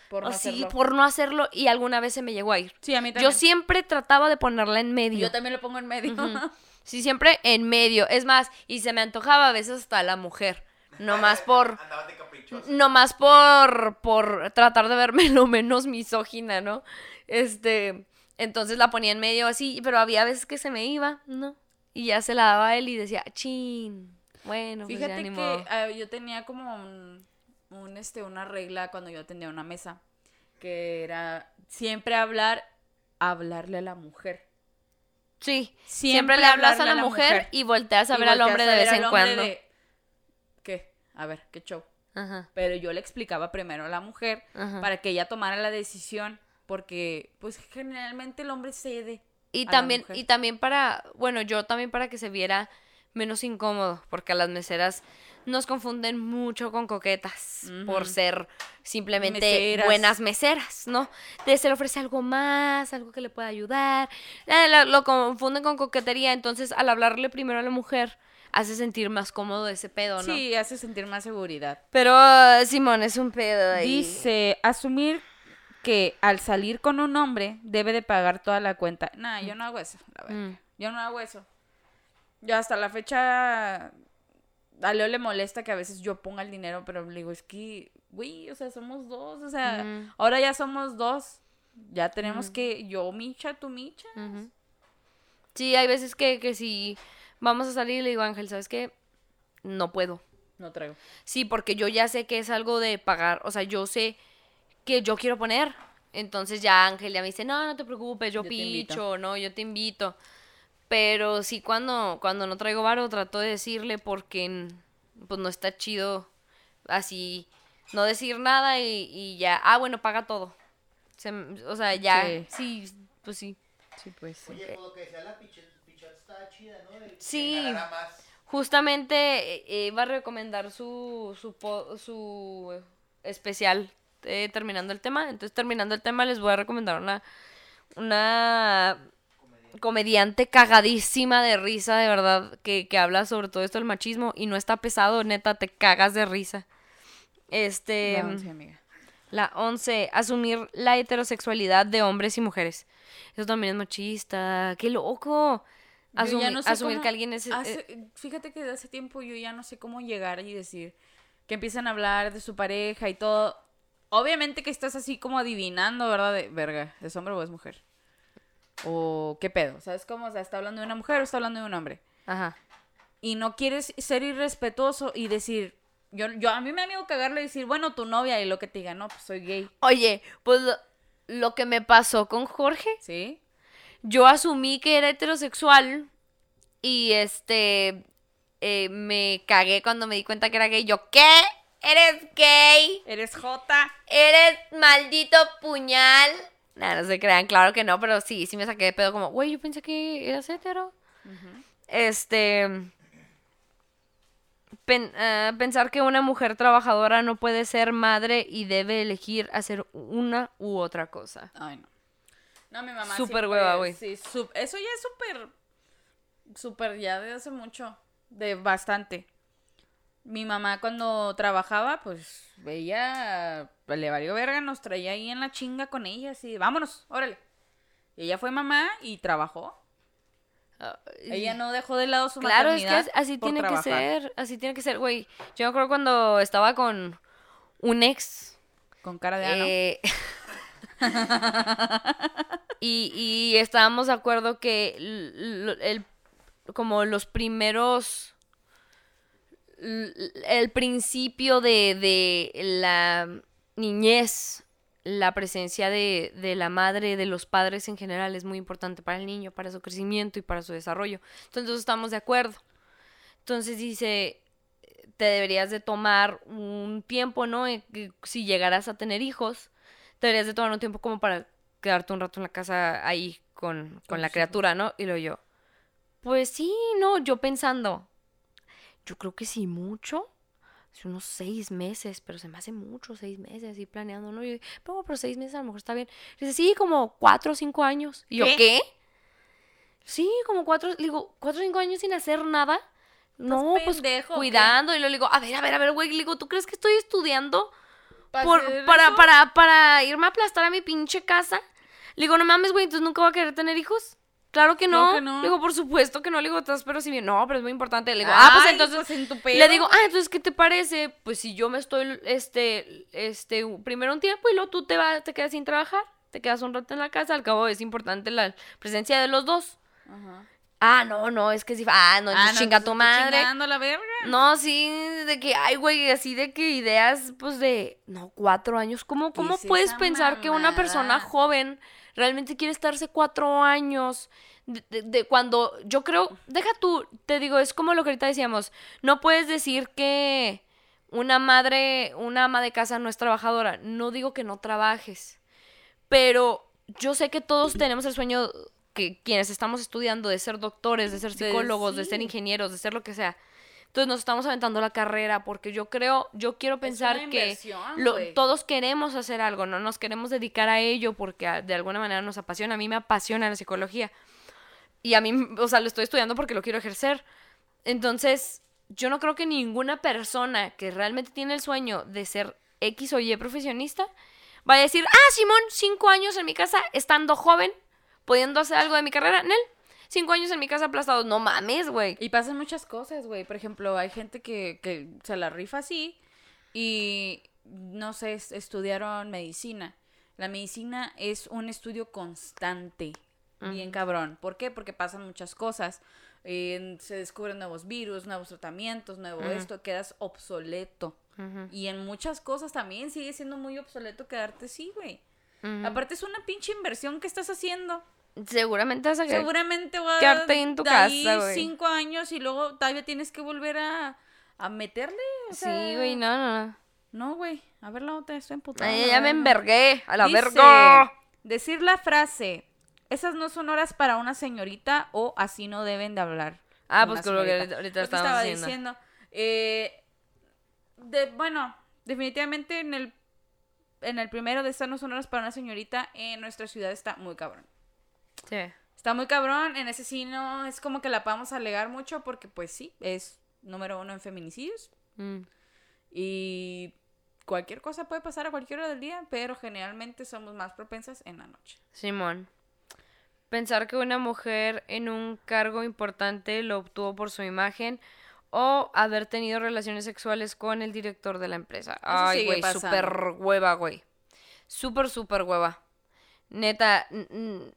Por no así hacerlo. por no hacerlo y alguna vez se me llegó a ir. Sí, a mí también. Yo siempre trataba de ponerla en medio. Yo también lo pongo en medio. <laughs> Sí, siempre en medio. Es más, y se me antojaba a veces hasta la mujer. No más por. <laughs> Andabas de caprichoso. No más por. por tratar de verme lo menos misógina, ¿no? Este. Entonces la ponía en medio así, pero había veces que se me iba, ¿no? Y ya se la daba a él y decía, chin. Bueno, pues ya Fíjate ni que modo". yo tenía como un, un, este, una regla cuando yo atendía una mesa, que era siempre hablar, hablarle a la mujer. Sí, siempre, siempre le hablas a la, mujer, y volteas a ver al hombre de vez en cuando. de, ¿Qué? A ver, qué show. Ajá, Pero yo le explicaba primero a la mujer ajá. para que ella tomara la decisión, porque pues generalmente el hombre cede. Y también, y también para, bueno, yo también para que se viera menos incómodo, porque a las meseras nos confunden mucho con coquetas por ser simplemente Meseras. buenas meseras, ¿no? Se le ofrece algo más, algo que le pueda ayudar. Lo, confunden con coquetería, entonces al hablarle primero a la mujer hace sentir más cómodo ese pedo, ¿no? Sí, hace sentir más seguridad. Pero Simón es un pedo ahí. Dice, asumir que al salir con un hombre debe de pagar toda la cuenta. Nah, yo no hago eso, la verdad. Mm. Yo no hago eso. Yo hasta la fecha a Leo le molesta que a veces yo ponga el dinero, pero le digo, es que, güey, o sea, somos dos, o sea, ahora ya somos dos. Ya tenemos que, yo micha, tú micha. Sí, hay veces que, que si vamos a salir le digo, Ángel, ¿sabes qué? No puedo. No traigo. Sí, porque yo ya sé que es algo de pagar, o sea, yo sé que yo quiero poner. Entonces ya Ángel ya me dice, no, no te preocupes, yo, Yo te invito". picho, no, yo te invito. Pero sí cuando, cuando no traigo varo trato de decirle porque pues no está chido así no decir nada y, y ya, ah, bueno, paga todo. Se o sea, ya, Sí. sí, pues sí. Sí, pues sí. Oye, pues lo que decía la pichata está chida, ¿no? El Sí. más. Justamente eh, eh, iba a recomendar su, su, su especial eh, terminando el tema. Entonces, terminando el tema, les voy a recomendar una, una comediante cagadísima de risa, de verdad, que, que habla sobre todo esto del machismo y no está pesado, neta, te cagas de risa. Este, La once, amiga. la 11, asumir la heterosexualidad de hombres y mujeres. Eso también es machista, qué loco. Yo ya Asumi- no sé asumir cómo- que alguien es... eh, fíjate que de hace tiempo yo ya no sé cómo llegar y decir que empiezan a hablar de su pareja y todo. Obviamente que estás así como adivinando, ¿verdad? De, verga, ¿es hombre o es mujer? O qué pedo, ¿sabes cómo? O sea, ¿está hablando de una mujer o está hablando de un hombre? Ajá. Y no quieres ser irrespetuoso y decir, yo, yo a mí me da miedo cagarle y decir, bueno, tu novia y lo que te diga, no, pues soy gay, Oye, pues lo, lo que me pasó con Jorge, ¿sí? yo asumí que era heterosexual y este eh, me cagué cuando me di cuenta que era gay. Yo, ¿qué? ¿Eres gay? Eres J. ¿Eres maldito puñal? Nada, no se crean, claro que no, pero sí, sí me saqué de pedo como, güey, yo pensé que eras hetero. Este. pen- ah, pensar que una mujer trabajadora no puede ser madre y debe elegir hacer una u otra cosa. Ay, no. No, mi mamá. Súper hueva, güey. Sí, eso ya es súper. Súper ya de hace mucho. De bastante. Mi mamá cuando trabajaba, pues veía. Le valió verga, nos traía ahí en la chinga con ella, así. Vámonos, órale. Y ella fue mamá y trabajó. Ella no dejó de lado su Claro, es que así tiene trabajar. que ser, así tiene que ser, güey. Yo me acuerdo cuando estaba con un ex. Con cara de ano. eh, <laughs> y, y estábamos de acuerdo que l- l- el, como los primeros el principio de, de la niñez, la presencia de, de la madre, de los padres en general es muy importante para el niño, para su crecimiento y para su desarrollo. Entonces estamos de acuerdo. Entonces dice, te deberías de tomar un tiempo, ¿no? Que Si llegaras a tener hijos, te deberías de tomar un tiempo como para quedarte un rato en la casa ahí con, con la criatura, ¿no? Y lo yo, pues sí, no, yo pensando, yo creo que sí mucho, hace unos seis meses, pero se me hace mucho, seis meses, así planeando, ¿no? Y yo, pero, pero seis meses a lo mejor está bien. Dice, sí, como cuatro o cinco años. Y yo, ¿Qué? ¿qué? Sí, como cuatro, digo, cuatro o cinco años sin hacer nada. No, pues pendejo, ¿o qué? cuidando. Y luego le digo, a ver, a ver, a ver, güey. Le digo, ¿tú crees que estoy estudiando ¿Pa por, hacer para, para, para irme a aplastar a mi pinche casa? Le digo, no mames, güey, entonces nunca voy a querer tener hijos. Claro que no. Que no. Le digo, por supuesto que no. Le digo, "Estás, pero si bien. No, pero es muy importante. Le digo, ah, pues entonces. pues, en tu le digo, ah, entonces, ¿qué te parece? Pues si yo me estoy, este, este, primero un tiempo y luego tú te vas, te quedas sin trabajar, te quedas un rato en la casa, al cabo es importante la presencia de los dos. Ajá. Ah, no, no, es que sí, ah, no, Ah, no, chinga tu madre. la verga. No, sí, de que, ay, güey, así de que ideas, pues de, no, cuatro años. ¿Cómo, cómo es puedes pensar que una persona joven realmente quiere estarse cuatro años? De, de- de cuando, yo creo, deja tú, te digo, es como lo que ahorita decíamos, no puedes decir que una madre, una ama de casa no es trabajadora. No digo que no trabajes, pero yo sé que todos tenemos el sueño que quienes estamos estudiando de ser doctores, de ser De- psicólogos, de ser ingenieros, de ser lo que sea. Entonces nos estamos aventando la carrera porque yo creo, yo quiero pensar que lo- todos queremos hacer algo, no nos queremos dedicar a ello porque a- de alguna manera nos apasiona. A mí me apasiona la psicología y a mí, o sea, lo estoy estudiando porque lo quiero ejercer. Entonces, yo no creo que ninguna persona que realmente tiene el sueño de ser X o Y profesionista vaya a decir, ah, Simón, cinco años en mi casa, estando joven, pudiendo hacer algo de mi carrera, Nel. Cinco años en mi casa aplastados, no mames, güey. Y pasan muchas cosas, güey. Por ejemplo, hay gente que, que se la rifa así y, no sé, es- estudiaron medicina. La medicina es un estudio constante, bien cabrón. ¿Por qué? Porque pasan muchas cosas. Eh, se descubren nuevos virus, nuevos tratamientos, nuevo esto, quedas obsoleto. Y en muchas cosas también sigue siendo muy obsoleto quedarte así, güey. Aparte es una pinche inversión que estás haciendo. Seguramente vas a Seguramente a quedarte en tu casa, güey. cinco años y luego todavía tienes que volver a, a meterle. o Sí, güey, no, no, no. No, güey. A ver la otra, estoy emputada. Ay, ya me envergué, a la Dice, verga. Decir la frase, esas no son horas para una señorita o así no deben de hablar. Ah, pues con lo que ahorita Lo que estábamos estaba diciendo. diciendo. Eh, de, bueno, definitivamente en el, en el primero de estas no son horas para una señorita en nuestra ciudad está muy cabrón. Sí. Está muy cabrón, en ese sí no es como que la podamos alegar mucho porque pues sí, es número uno en feminicidios Mm. y cualquier cosa puede pasar a cualquier hora del día, pero generalmente somos más propensas en la noche. Simón. Pensar que una mujer en un cargo importante lo obtuvo por su imagen o haber tenido relaciones sexuales con el director de la empresa. Ay, güey, súper hueva, güey. Súper, súper hueva. Neta,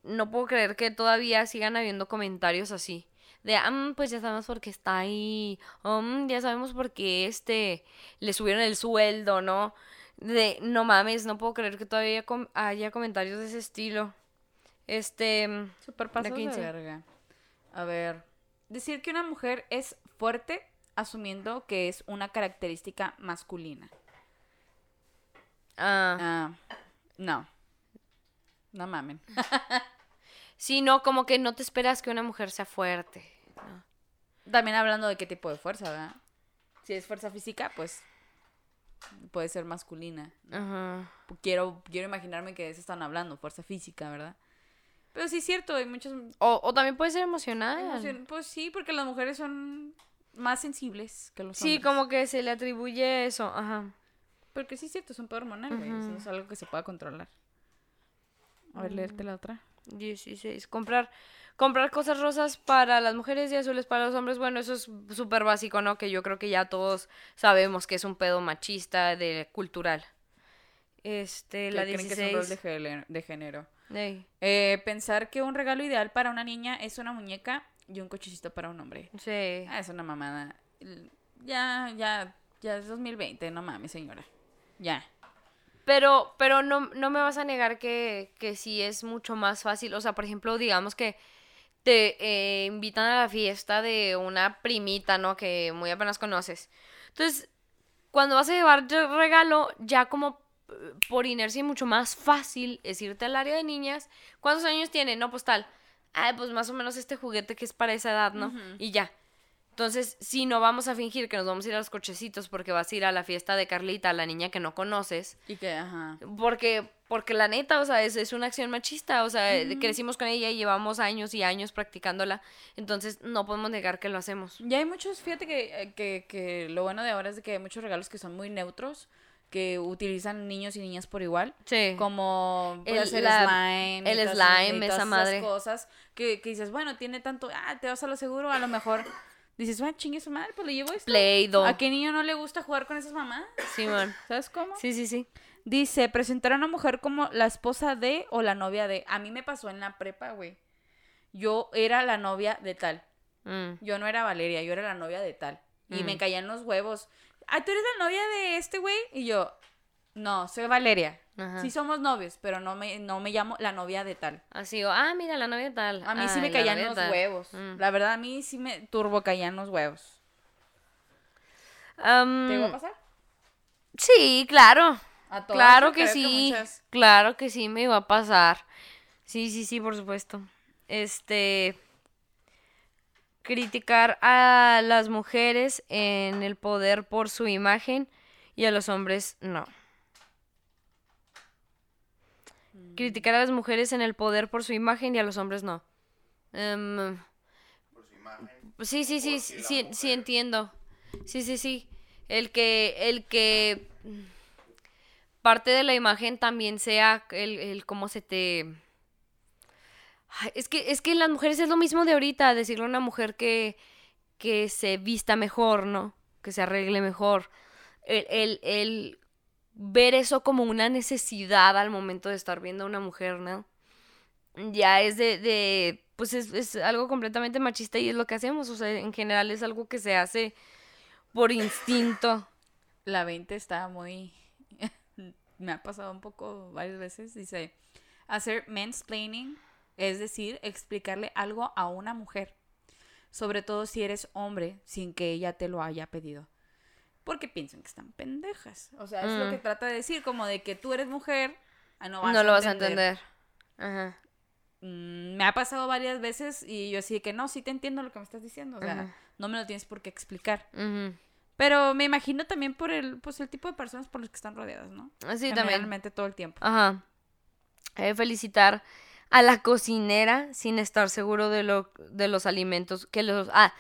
no puedo creer que todavía sigan habiendo comentarios así. De, ah, pues ya sabemos por qué está ahí. "Mm, ya sabemos por qué este le subieron el sueldo, ¿no? De, no mames, no puedo creer que todavía com- haya comentarios de ese estilo. Este, mm, Super pasos de 15. verga. A ver, decir que una mujer es fuerte asumiendo que es una característica masculina. ah, Ah, no. No mamen. <laughs> sí, no, como que no te esperas que una mujer sea fuerte. ¿no? También hablando de qué tipo de fuerza, ¿verdad? Si es fuerza física, pues puede ser masculina. Ajá. Quiero, quiero imaginarme que de eso están hablando, fuerza física, ¿verdad? Pero sí es cierto, hay muchas... O, o también puede ser emocional. emocion- Pues sí, porque las mujeres son más sensibles que los Sí, hombres. como que se le atribuye eso, ajá. Porque sí es cierto, es un pedo hormonal, güey. No es algo que se pueda controlar. A ver, leerte la otra. 16. Comprar, comprar cosas rosas para las mujeres y azules para los hombres. Bueno, eso es súper básico, ¿no? Que yo creo que ya todos sabemos que es un pedo machista de cultural. Este, la creen que es un rol 16. de, género. Ey, Eh, pensar que un regalo ideal para una niña es una muñeca y un cochecito para un hombre. sí. Ah, es una mamada. Ya, ya, ya es 2020, no mames, señora. Ya. Pero, pero no, no me vas a negar que, que sí es mucho más fácil. O sea, por ejemplo, digamos que te eh, invitan a la fiesta de una primita, ¿no? Que muy apenas conoces. Entonces, cuando vas a llevar regalo, ya como por inercia y mucho más fácil es irte al área de niñas. ¿Cuántos años tiene? No, pues tal. Ah, pues más o menos este juguete que es para esa edad, ¿no? Y ya. Entonces, si no vamos a fingir que nos vamos a ir a los cochecitos porque vas a ir a la fiesta de Carlita, la niña que no conoces, Y que, ajá. porque, porque la neta, o sea, es, es una acción machista, o sea, crecimos con ella y llevamos años y años practicándola, entonces no podemos negar que lo hacemos. Ya hay muchos, fíjate que, eh, que, que lo bueno de ahora es que hay muchos regalos que son muy neutros, que utilizan niños y niñas por igual. Sí. Como El- la- slime. y el todas slime, y todas esa esas madre. cosas que, que dices, bueno, tiene tanto, ah, te vas a lo seguro, a lo mejor dices, bueno, chingue su madre, pues le llevo esto. Play-Doh. ¿A qué niño no le gusta jugar con esas mamás? Simón. <laughs> ¿Sabes cómo? Sí, sí, sí. Dice, presentar a una mujer como la esposa de o la novia de. A mí me pasó en la prepa, güey. Yo era la novia de tal. Mm. Yo no era Valeria, yo era la novia de tal. Y Mm. me caían los huevos. Ah, tú eres la novia de este güey. Y yo, no, soy Valeria. Ajá. Sí somos novios, pero no me, no me llamo la novia de tal. Así, o, ah, mira, la novia tal. A mí sí me caían los tal. huevos. Mm. La verdad, a mí sí me turbo caían los huevos. ¿Te iba a pasar? sí, claro. A todas, Claro que sí. muchas. Claro que sí me iba a pasar. Sí, sí, sí, por supuesto. este criticar a las mujeres en el poder por su imagen y a los hombres no. Criticar a las mujeres en el poder por su imagen y a los hombres no. Em, Por su imagen. sí, sí, sí, sí, sí, entiendo. Sí, sí, sí. El que, el que mm, parte de la imagen también sea el, el cómo se te... Ay, Es que, es que en las mujeres es lo mismo de ahorita, decirle a una mujer que, que se vista mejor, ¿no? Que se arregle mejor. El, el, el ver eso como una necesidad al momento de estar viendo a una mujer, ¿no? Ya es de, de pues es, es algo completamente machista y es lo que hacemos, o sea, en general es algo que se hace por instinto. La 20 está muy... <laughs> Me ha pasado un poco varias veces. Dice, hacer mansplaining, es decir, explicarle algo a una mujer. Sobre todo si eres hombre, sin que ella te lo haya pedido. Porque piensan que están pendejas. O sea, es lo Mm. que trata de decir, como de que tú eres mujer, ah, no, No, vas lo vas a entender. Ajá. Mm, me ha pasado varias veces y yo así de que no, sí te entiendo lo que me estás diciendo. O sea, Ajá. no me lo tienes por qué explicar. ujú. Pero me imagino también por el, pues, el tipo de personas por las que están rodeadas, ¿no? Sí, también. Todo el tiempo. Ajá. Eh, felicitar a la cocinera sin estar seguro de lo de los alimentos que los ah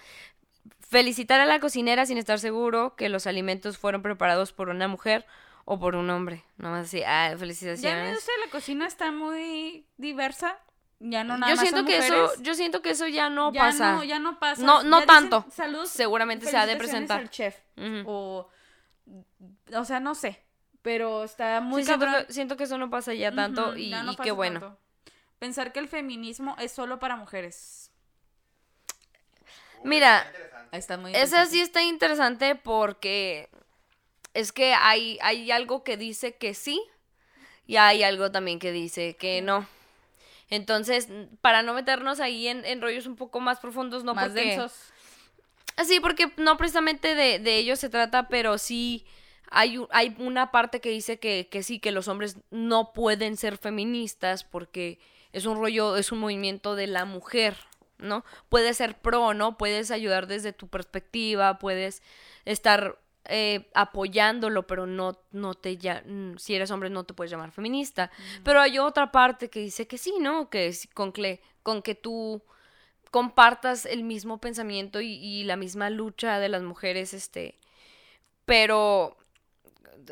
felicitar a la cocinera sin estar seguro que los alimentos fueron preparados por una mujer o por un hombre. Nomás así, ah, Ya no felicitaciones. sé, la cocina está muy diversa. Ya no nada yo más siento son que eso, yo siento que eso ya no ya pasa. No, ya no pasa. No- no Ya dicen tanto. Salud. Seguramente se ha de felicitaciones presentar. al chef. O, o sea, no sé. Pero está muy Sí, siento, que, siento que eso no pasa ya tanto y, ya no y qué bueno. tanto. Pensar que el feminismo es solo para mujeres. Mira, está muy Esa sí está interesante porque es que hay, hay algo que dice que sí y hay algo también que dice que no. Entonces, para no meternos ahí en, en rollos un poco más profundos, no más porque... densos. Sí, porque no precisamente de, de ello se trata, pero sí hay, hay una parte que dice que, que sí, que los hombres no pueden ser feministas porque es un rollo, es un movimiento de la mujer, ¿no? Puedes ser pro, ¿no? Puedes ayudar desde tu perspectiva, puedes estar eh, apoyándolo, pero no, no te ya, mm, si eres hombre no te puedes llamar feminista. Pero hay otra parte que dice que sí, ¿no? Que es con que, con que tú compartas el mismo pensamiento y, y la misma lucha de las mujeres, este, pero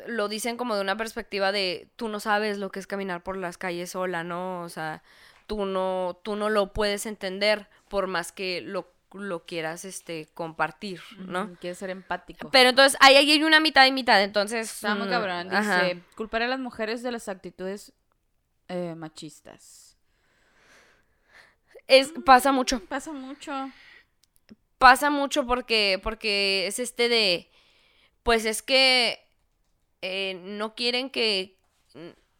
lo dicen como de una perspectiva de tú no sabes lo que es caminar por las calles sola, ¿no? O sea, tú no, tú no lo puedes entender por más que lo, lo quieras, este, compartir, ¿no? Ujú, Quiere ser empático. Pero entonces, ahí, hay una mitad y mitad, entonces... Está muy mm, cabrón. Dice, ajá. culpar a las mujeres de las actitudes eh, machistas. Es, pasa mucho. Pasa mucho. pasa mucho porque, porque es este de, pues es que eh, no quieren que,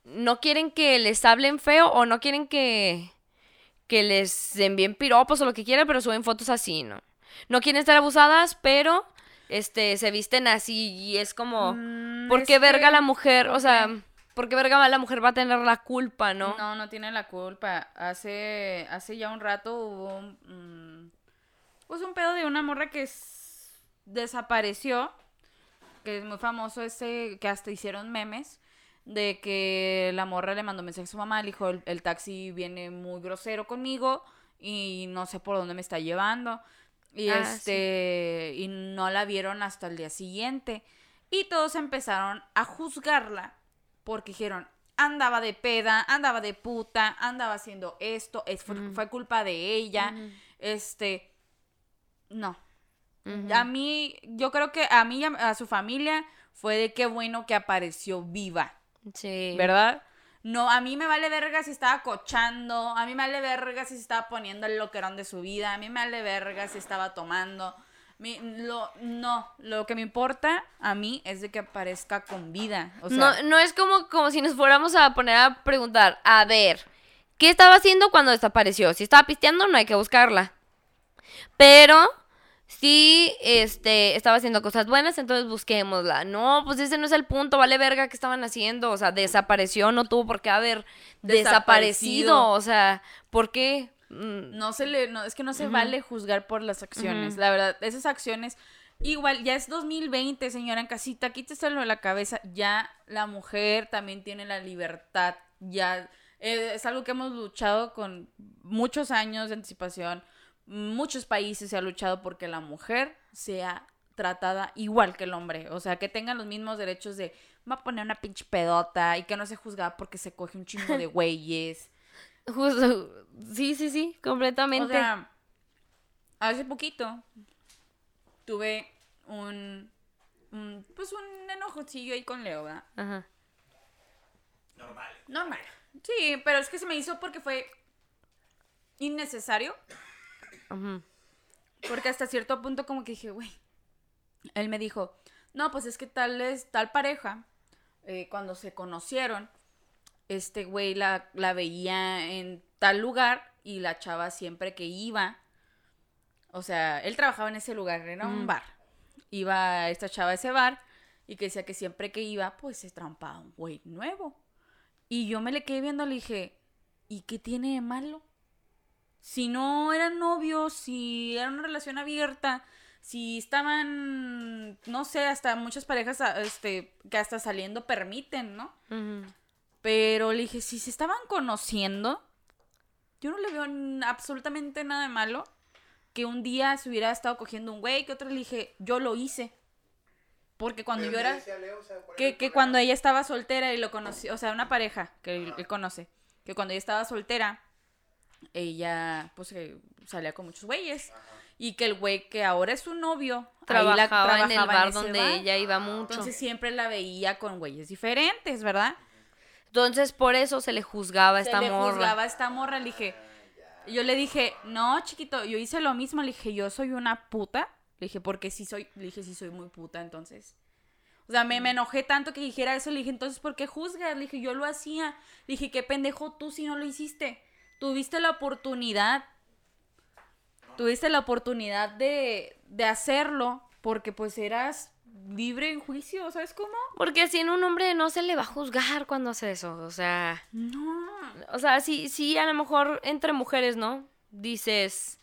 no quieren que les hablen feo o no quieren que, que les envíen piropos o lo que quieran, pero suben fotos así, ¿no? No quieren estar abusadas, pero, este, se visten así y es como, Mm, ¿por qué verga que- la mujer? O ¿por sea? ¿por qué verga la mujer va a tener la culpa, no? No, no tiene la culpa. Hace, hace ya un rato hubo un, mm, pues un pedo de una morra que desapareció, que es muy famoso ese, que hasta hicieron memes, de que la morra le mandó mensaje a su mamá, le dijo, el, el taxi viene muy grosero conmigo y no sé por dónde me está llevando. Y Ah, sí. este, y no la vieron hasta el día siguiente. Y todos empezaron a juzgarla porque dijeron, andaba de peda, andaba de puta, andaba haciendo esto, es, fue, culpa de ella, este, no. A mí, yo creo que a mí a, a su familia fue de qué bueno que apareció viva, Sí. ¿verdad? No, a mí me vale verga si estaba cochando, a mí me vale verga si se estaba poniendo el loquerón de su vida, a mí me vale verga si estaba tomando. Mi- lo, no, lo que me importa a mí es de que aparezca con vida. O sea, no, no es como, como si nos fuéramos a poner a preguntar, a ver, ¿qué estaba haciendo cuando desapareció? Si estaba pisteando, no hay que buscarla. Pero si este, estaba haciendo cosas buenas, entonces busquémosla. No, pues ese no es el punto, vale verga que estaban haciendo. O sea, desapareció, no tuvo por qué haber desaparecido. Desaparecido. O sea, ¿por qué? mm, No se le, no, es que no se vale juzgar por las acciones. La verdad, esas acciones, igual, ya es 2020, señora en casita, quíteselo de la cabeza. Ya la mujer también tiene la libertad. Ya eh, es algo que hemos luchado con muchos años de anticipación. Muchos países se ha luchado porque la mujer sea tratada igual que el hombre. O sea, que tengan los mismos derechos de va a poner una pinche pedota y que no se juzga porque se coge un chingo de <laughs> güeyes. justo, sí, sí, sí, completamente. O sea, hace poquito tuve un, un pues un enojocillo ahí con Leo, ¿verdad? Ajá. Normal. Normal. Sí, pero es que se me hizo porque fue innecesario. Porque hasta cierto punto como que dije, güey. Él me dijo, no, pues es que tal es tal pareja, eh, cuando se conocieron, este güey la, la veía en tal lugar y la chava siempre que iba, o sea, él trabajaba en ese lugar, era un Mm. bar. Iba esta chava a ese bar y que decía que siempre que iba, pues se trampaba un güey nuevo. Y yo me le quedé viendo, le dije, ¿y qué tiene de malo? Si no eran novios, si era una relación abierta, si estaban, no sé, hasta muchas parejas a- este, que hasta saliendo permiten, ¿no? Pero le dije, si se estaban conociendo, yo no le veo absolutamente nada de malo que un día se hubiera estado cogiendo un güey, que otro le dije, yo lo hice. Porque cuando Pero yo ¿qué era... decía Leo? O sea, ¿cuál era Que, que cuando ella estaba soltera y lo conoció, o sea, una pareja que él conoce, que cuando ella estaba soltera, ella pues eh, salía con muchos güeyes. Y que el güey que ahora es su novio, la- Trabajaba, en el bar donde bar. ella iba mucho. Entonces siempre la veía con güeyes diferentes, ¿verdad? Entonces, por eso se le juzgaba a Se esta le morra. juzgaba a esta morra, le dije, yo le dije, no, chiquito, yo hice lo mismo, le dije, yo soy una puta, le dije, porque sí soy, le dije, sí soy muy puta, entonces. O sea, me, me enojé tanto que dijera eso, le dije, entonces, ¿por qué juzgas? Le dije, yo lo hacía, le dije, qué pendejo tú si no lo hiciste, tuviste la oportunidad, tuviste la oportunidad de, de hacerlo, porque pues eras libre en juicio, ¿sabes cómo? Porque si en un hombre no se le va a juzgar cuando hace eso. O sea, No. o sea, sí, sí, a lo mejor entre mujeres, ¿no? Dices,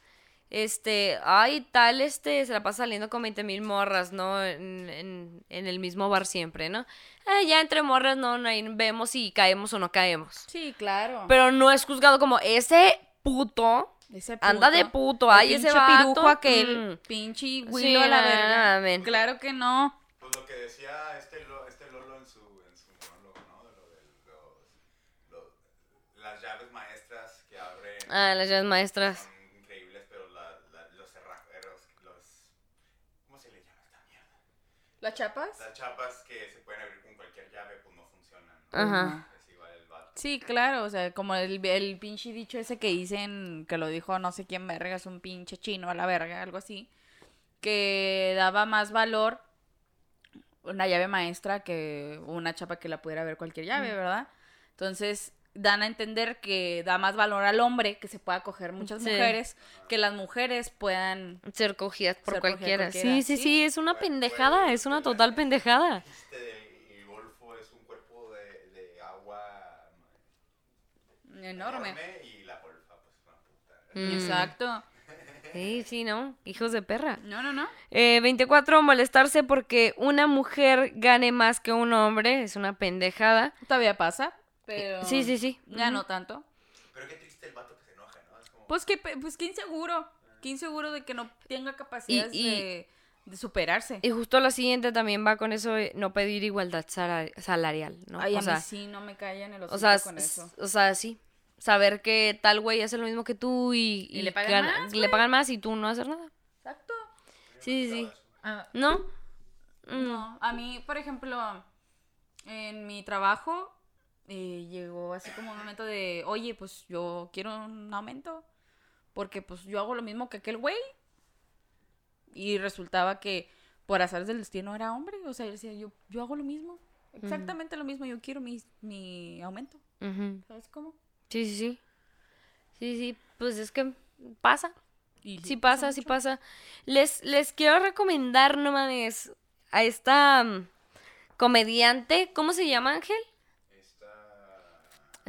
este, ay, tal, este, se la pasa saliendo con 20 mil morras, ¿no? En, en, en el mismo bar siempre, ¿no? Ah, ya entre morras, no, no, ahí vemos si caemos o no caemos. Sí, claro. Pero no es juzgado como ese puto. Ese Anda de puto, ay, ese pinche vato. pirujo aquel, mm. pinche Sí, Willow a la verga. nada, men. Claro que no. Pues lo que decía este, Lo- este Lolo en su, en su monólogo, ¿no? De lo de los, los- las llaves maestras que abren Ah, las llaves maestras. son increíbles, pero la, la- los cerrajeros, los... ¿Cómo se le llama esta mierda? ¿Las chapas? Las chapas que se pueden abrir con cualquier llave, pues no funcionan. Ajá. Es igual el vato. Sí, claro, o sea, como el, el pinche dicho ese que dicen, que lo dijo no sé quién verga, es un pinche chino a la verga, algo así, que daba más valor una llave maestra que una chapa que la pudiera ver cualquier llave, ¿verdad? Entonces, dan a entender que da más valor al hombre, que se pueda coger muchas Sí. mujeres, que las mujeres puedan... Ser cogidas por Ser cualquiera. cualquiera, Sí, sí, sí. sí, es una pendejada, es una total pendejada. El Golfo es un cuerpo de, de agua Enorme. y la golfa, pues una puta. Mm. Exacto. Sí, sí, ¿no? Hijos de perra. No, no, no. Eh, 24, molestarse porque una mujer gane más que un hombre es una pendejada. Todavía pasa, pero... Sí, sí, sí. Ya Ujú. no tanto. Pero qué triste el vato que se enoja, ¿no? Es como... Pues que, pues qué inseguro. Qué inseguro de que no tenga capacidades Y- y- de, de superarse. Y justo la siguiente también va con eso de no pedir igualdad sala- salarial, ¿no? Ay, o a sea, mí sí no me callan el o sea, con eso. o sea, sí. Saber que tal güey hace lo mismo que tú y, Y le pagan gana- más, le pagan más y tú no hacer nada. Exacto. Sí, sí, sí. Ah, ¿No? No, a mí, por ejemplo, en mi trabajo eh, llegó así como un momento de, oye, pues yo quiero un aumento. Porque pues yo hago lo mismo que aquel güey. Y resultaba que por azares del destino era hombre. O sea, yo decía, yo, yo hago lo mismo. Exactamente lo mismo. Yo quiero mi, mi aumento. ¿Sabes cómo? Sí, sí, sí. Sí, sí. Pues es que pasa. Y Sí pasa, sí pasa. Les, les quiero recomendar, no mames, a esta mm, comediante. ¿Cómo se llama, Ángel?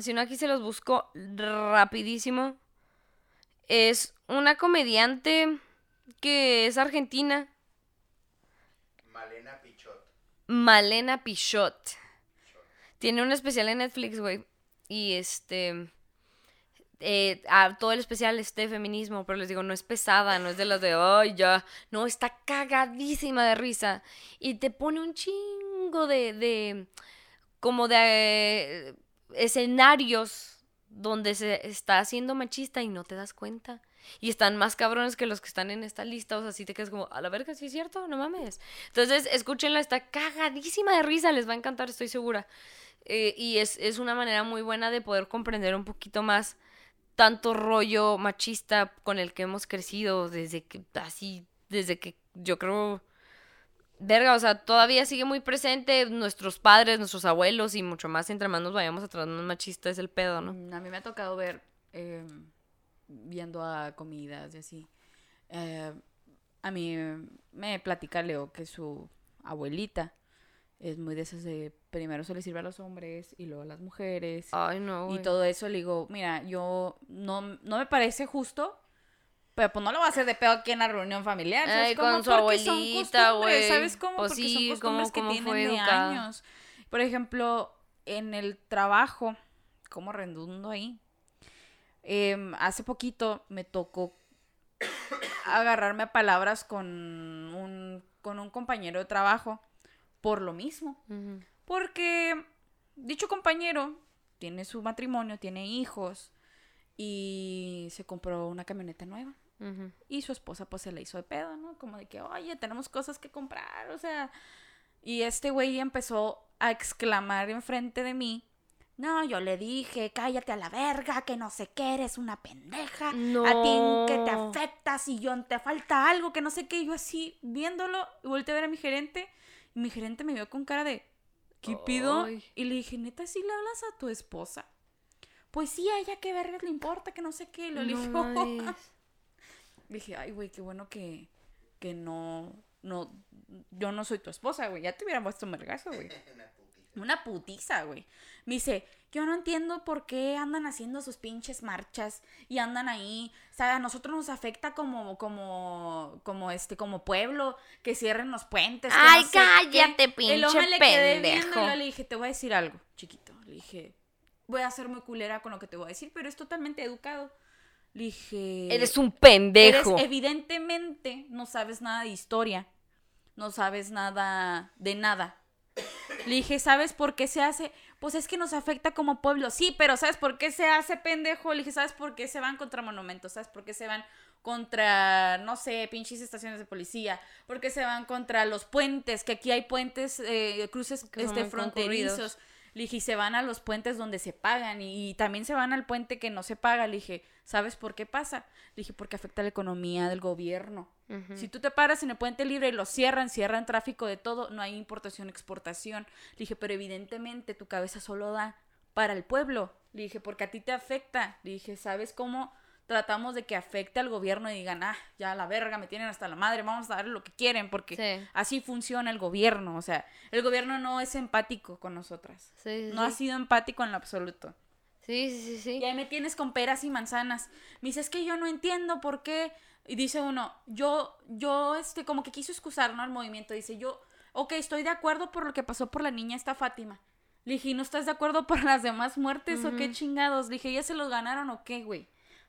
Si no, aquí se los busco rapidísimo. Es una comediante que es argentina, Malena Pichot. Malena Pichot. Tiene un especial en Netflix, güey. Y este. eh, ah, todo el especial es de feminismo, pero les digo, no es pesada, no es de las de, ay, ya. No, está cagadísima de risa. Y te pone un chingo de. de como de escenarios donde se está haciendo machista y no te das cuenta. Y están más cabrones que los que están en esta lista. O sea, si te quedas como, a la verga, sí es cierto, no mames. Entonces, escúchenla, está cagadísima de risa, les va a encantar, estoy segura. Eh, y es, es una manera muy buena de poder comprender un poquito más tanto rollo machista con el que hemos crecido desde que, así, desde que yo creo, verga, o sea, todavía sigue muy presente nuestros padres, nuestros abuelos y mucho más entre más nos vayamos atrás, más machista es el pedo, ¿no? Mm, A mí me ha tocado ver, eh, viendo a comidas y así. eh, a mí me platica Leo que su abuelita es muy de esas de primero se le sirve a los hombres y luego a las mujeres. Ay, no, y todo eso le digo, mira, yo no, no me parece justo. Pero pues no lo va a hacer de pedo aquí en la reunión familiar. ¿sabes Ay, cómo? con su abuelita, güey. ¿Sabes cómo? Pues Porque sí, son cómo- costumbres que cómo tienen de años. Por ejemplo, en el trabajo, como redundo ahí, em, hace poquito me tocó agarrarme a palabras con un, con un compañero de trabajo por lo mismo. Porque dicho compañero tiene su matrimonio, tiene hijos y se compró una camioneta nueva. Y su esposa pues se la hizo de pedo, ¿no? Como de que, oye, tenemos cosas que comprar, o sea. Y este güey empezó a exclamar enfrente de mí. No, yo le dije, cállate a la verga, que no sé qué, eres una pendeja. A ti que te No. afecta si yo te falta algo, que no sé qué. Y yo así, viéndolo, y volteé a ver a mi gerente. Y mi gerente me vio con cara de, ¿qué pido? Ay. Y le dije, neta, ¿sí le hablas a tu esposa? Pues sí, a ella qué vergas le importa, que no sé qué. Y lo No dije. <laughs> Dije, ay, güey, qué bueno que, que no, no, yo no soy tu esposa, güey. Ya te hubiera puesto un vergazo, güey. <laughs> Una putiza, güey. Me dice, yo no entiendo por qué andan haciendo sus pinches marchas y andan ahí. O sea, a nosotros nos afecta como, como, como este, como pueblo, que cierren los puentes. que Ay, no sé qué". cállate, luego pinche le quedé viendo y pendejo. luego le dije, te voy a decir algo, chiquito. Le dije, voy a ser muy culera con lo que te voy a decir, pero es totalmente educado. Le dije... Eres un pendejo. Eres, evidentemente no sabes nada de historia. No sabes nada de nada. Le dije, ¿sabes por qué se hace? Pues es que nos afecta como pueblo. Sí, pero ¿sabes por qué se hace pendejo? Le dije, ¿sabes por qué se van contra monumentos? ¿Sabes por qué se van contra, no sé, pinches estaciones de policía? ¿Por qué se van contra los puentes? Que aquí hay puentes, eh, cruces este, fronterizos. concurridos. Le dije, y se van a los puentes donde se pagan y, y también se van al puente que no se paga. Le dije, ¿sabes por qué pasa? Le dije, porque afecta la economía del gobierno. Si tú te paras en el puente libre y lo cierran, cierran tráfico de todo, no hay importación, exportación. Le dije, pero evidentemente tu cabeza solo da para el pueblo. Le dije, porque a ti te afecta. Le dije, ¿sabes cómo tratamos de que afecte al gobierno y digan, ah, ya la verga, me tienen hasta la madre, vamos a darle lo que quieren, porque Sí. así funciona el gobierno. O sea, el gobierno no es empático con nosotras. Sí, sí, No ha sido empático en lo absoluto. Sí, sí, sí, sí. Y ahí me tienes con peras y manzanas. Me dice, es que yo no entiendo por qué. Y dice uno, yo, yo, este, como que quiso excusar, ¿no? El movimiento. Dice, yo, ok, estoy de acuerdo por lo que pasó por la niña esta Fátima. Le dije, ¿y no estás de acuerdo por las demás muertes o qué chingados? Le dije, ¿ya se los ganaron o qué, güey?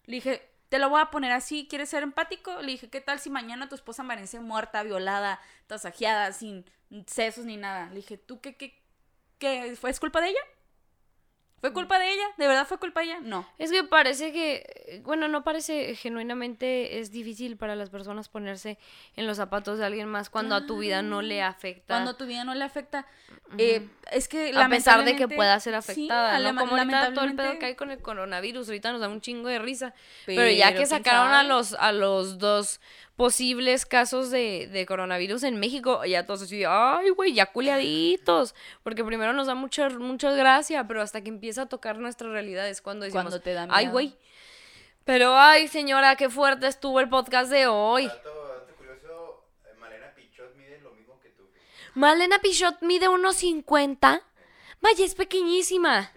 Le dije, te lo voy a poner así, ¿quieres ser empático? Le dije, ¿qué tal si mañana tu esposa amanece muerta, violada, tasajeada, sin sesos ni nada? Le dije, ¿tú qué, qué, qué? ¿Fue es culpa de ella? ¿Fue culpa de ella? ¿De verdad fue culpa de ella? No. Es que parece que, bueno, no parece genuinamente es difícil para las personas ponerse en los zapatos de alguien más cuando a tu vida no le afecta. Cuando tu vida no le afecta. eh, es que a pesar de que pueda ser sí, afectada, ¿no? alema- Como ahorita todo el pedo que hay con el coronavirus, ahorita nos da un chingo de risa. Pero, ya Pero, que ¿quién sacaron a los, a los dos posibles casos de, de coronavirus en México, ya todos así, ay, güey, ya culiaditos. Porque primero nos da mucha, mucha gracia, pero hasta que empieza a tocar nuestra realidad es cuando decimos, Cuando te da ay, miedo". güey. Pero, ay, señora, qué fuerte estuvo el podcast de hoy. Dato, dato curioso, eh, Malena Pichot mide lo mismo que tú. Malena Pichot mide 1.50. Vaya, es pequeñísima.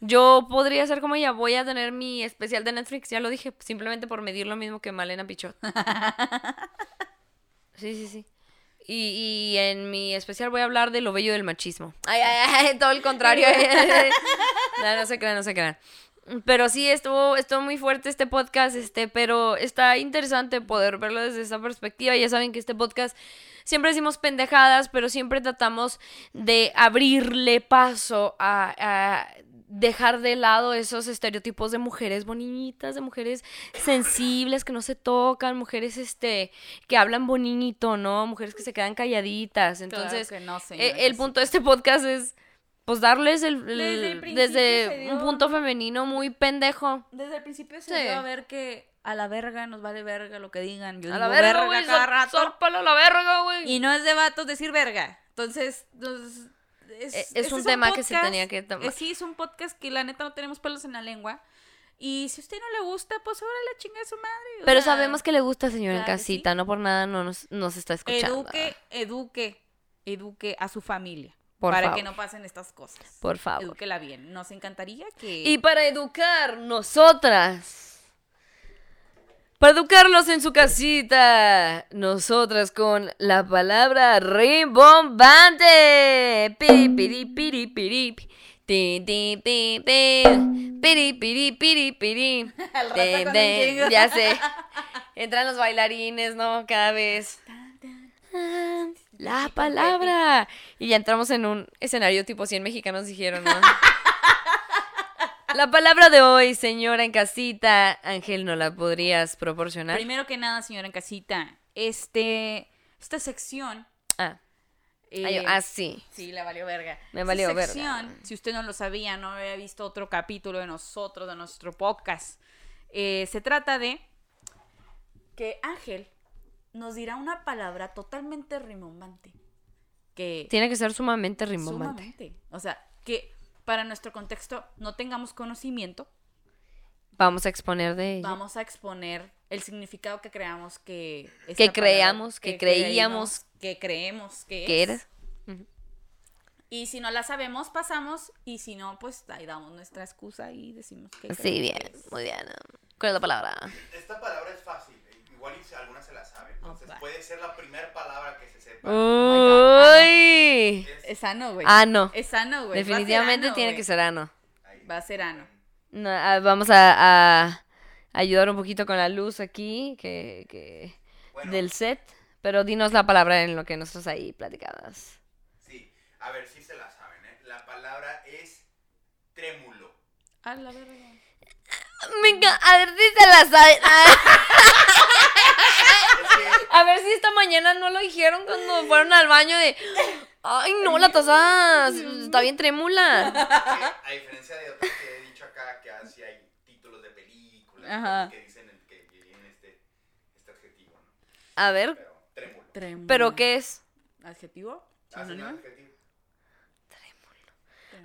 Yo podría ser como ella, voy a tener mi especial de Netflix, ya lo dije, simplemente por medir lo mismo que Malena Pichot. <laughs> Sí, sí, sí. Y, y en mi especial voy a hablar de lo bello del machismo. Ay, ay, ay, todo el contrario. <laughs> no, no se crean, no se crean. Pero sí, estuvo, estuvo muy fuerte este podcast, este, pero está interesante poder verlo desde esa perspectiva. Ya saben que este podcast siempre decimos pendejadas, pero siempre tratamos de abrirle paso a, a dejar de lado esos estereotipos de mujeres bonitas, de mujeres sensibles que no se tocan, mujeres este que hablan bonito, ¿no? Mujeres que se quedan calladitas. Entonces, Claro que no, eh, el punto de este podcast es pues darles el, el- Desde el principio desde se dio- un punto femenino muy pendejo. Desde el principio se Sí. dio a ver que a la verga nos vale verga lo que digan. Yo A digo la verga, verga cada rato. a la verga, güey. Y no es de vatos decir verga. Entonces, nos- es, Eh, es este un tema que se tenía que tomar. eh, sí, es un podcast que la neta no tenemos pelos en la lengua. Y si a usted no le gusta, pues ahora la chinga de su madre. Pero sea, sabemos que le gusta, señora en sí. casita, no por nada no nos, nos está escuchando. Eduque, eduque, eduque a su familia. Por para favor. que no pasen estas cosas. Por favor. Edúquela bien. Nos encantaría que... Y para educar, nosotras. Para educarlos en su casita, nosotras con la palabra rimbombante. Piri, piri, piri, piri. Ti, ti, ti, ti. Piri, piri, piri, piri. <laughs> Ya sé. <laughs> Entran los bailarines, ¿no? Cada vez. La palabra. Y ya entramos en un escenario tipo 100 mexicanos dijeron, ¿no? <laughs> La palabra de hoy, señora en casita. Ángel, ¿no la podrías proporcionar? Primero que nada, señora en casita, este, esta sección... Ah, eh, ay, ah, sí. Sí, le valió verga. Me Esta valió verga. sección, Si usted no lo sabía, no había visto otro capítulo de nosotros, de nuestro podcast. eh, se trata de que Ángel nos dirá una palabra totalmente rimbombante. Que Tiene que ser sumamente rimbombante. sumamente. O sea, que para nuestro contexto no tengamos conocimiento, Vamos a exponer de ella. vamos a exponer el significado que creamos que Que palabra- creamos, que creíamos que creemos que ¿Qué es. eres? Y si no la sabemos, pasamos. Y si no, pues ahí damos nuestra excusa y decimos que. Sí, bien, que es. muy bien. ¿Cuál es la palabra? Esta palabra es fácil. Igual y si algunas se la saben. Entonces puede ser la primera palabra que se sepa. Uy. Es- Es sano, güey. Ah, no. Es sano, güey. Definitivamente ano, tiene que ser ano. ahí. Va a ser ano. No, ah, vamos a, a ayudar un poquito con la luz aquí, que, que Bueno. del set. Pero dinos la palabra en lo que nosotros ahí platicabas. Sí, a ver si se la saben, ¿eh? La palabra es trémulo. A la verga. Venga, a ver si se la saben. <laughs> A ver si esta mañana no lo dijeron cuando fueron al baño de... Ay, no, la taza está bien trémula. a diferencia de otros que he dicho acá, que así hay títulos de películas Ajá. que dicen el- que tienen este, este adjetivo, ¿no? A ver, Pero trémulo. Trémula. ¿pero qué es? ¿Adjetivo? Ah, ¿Sinónimo? adjetivo.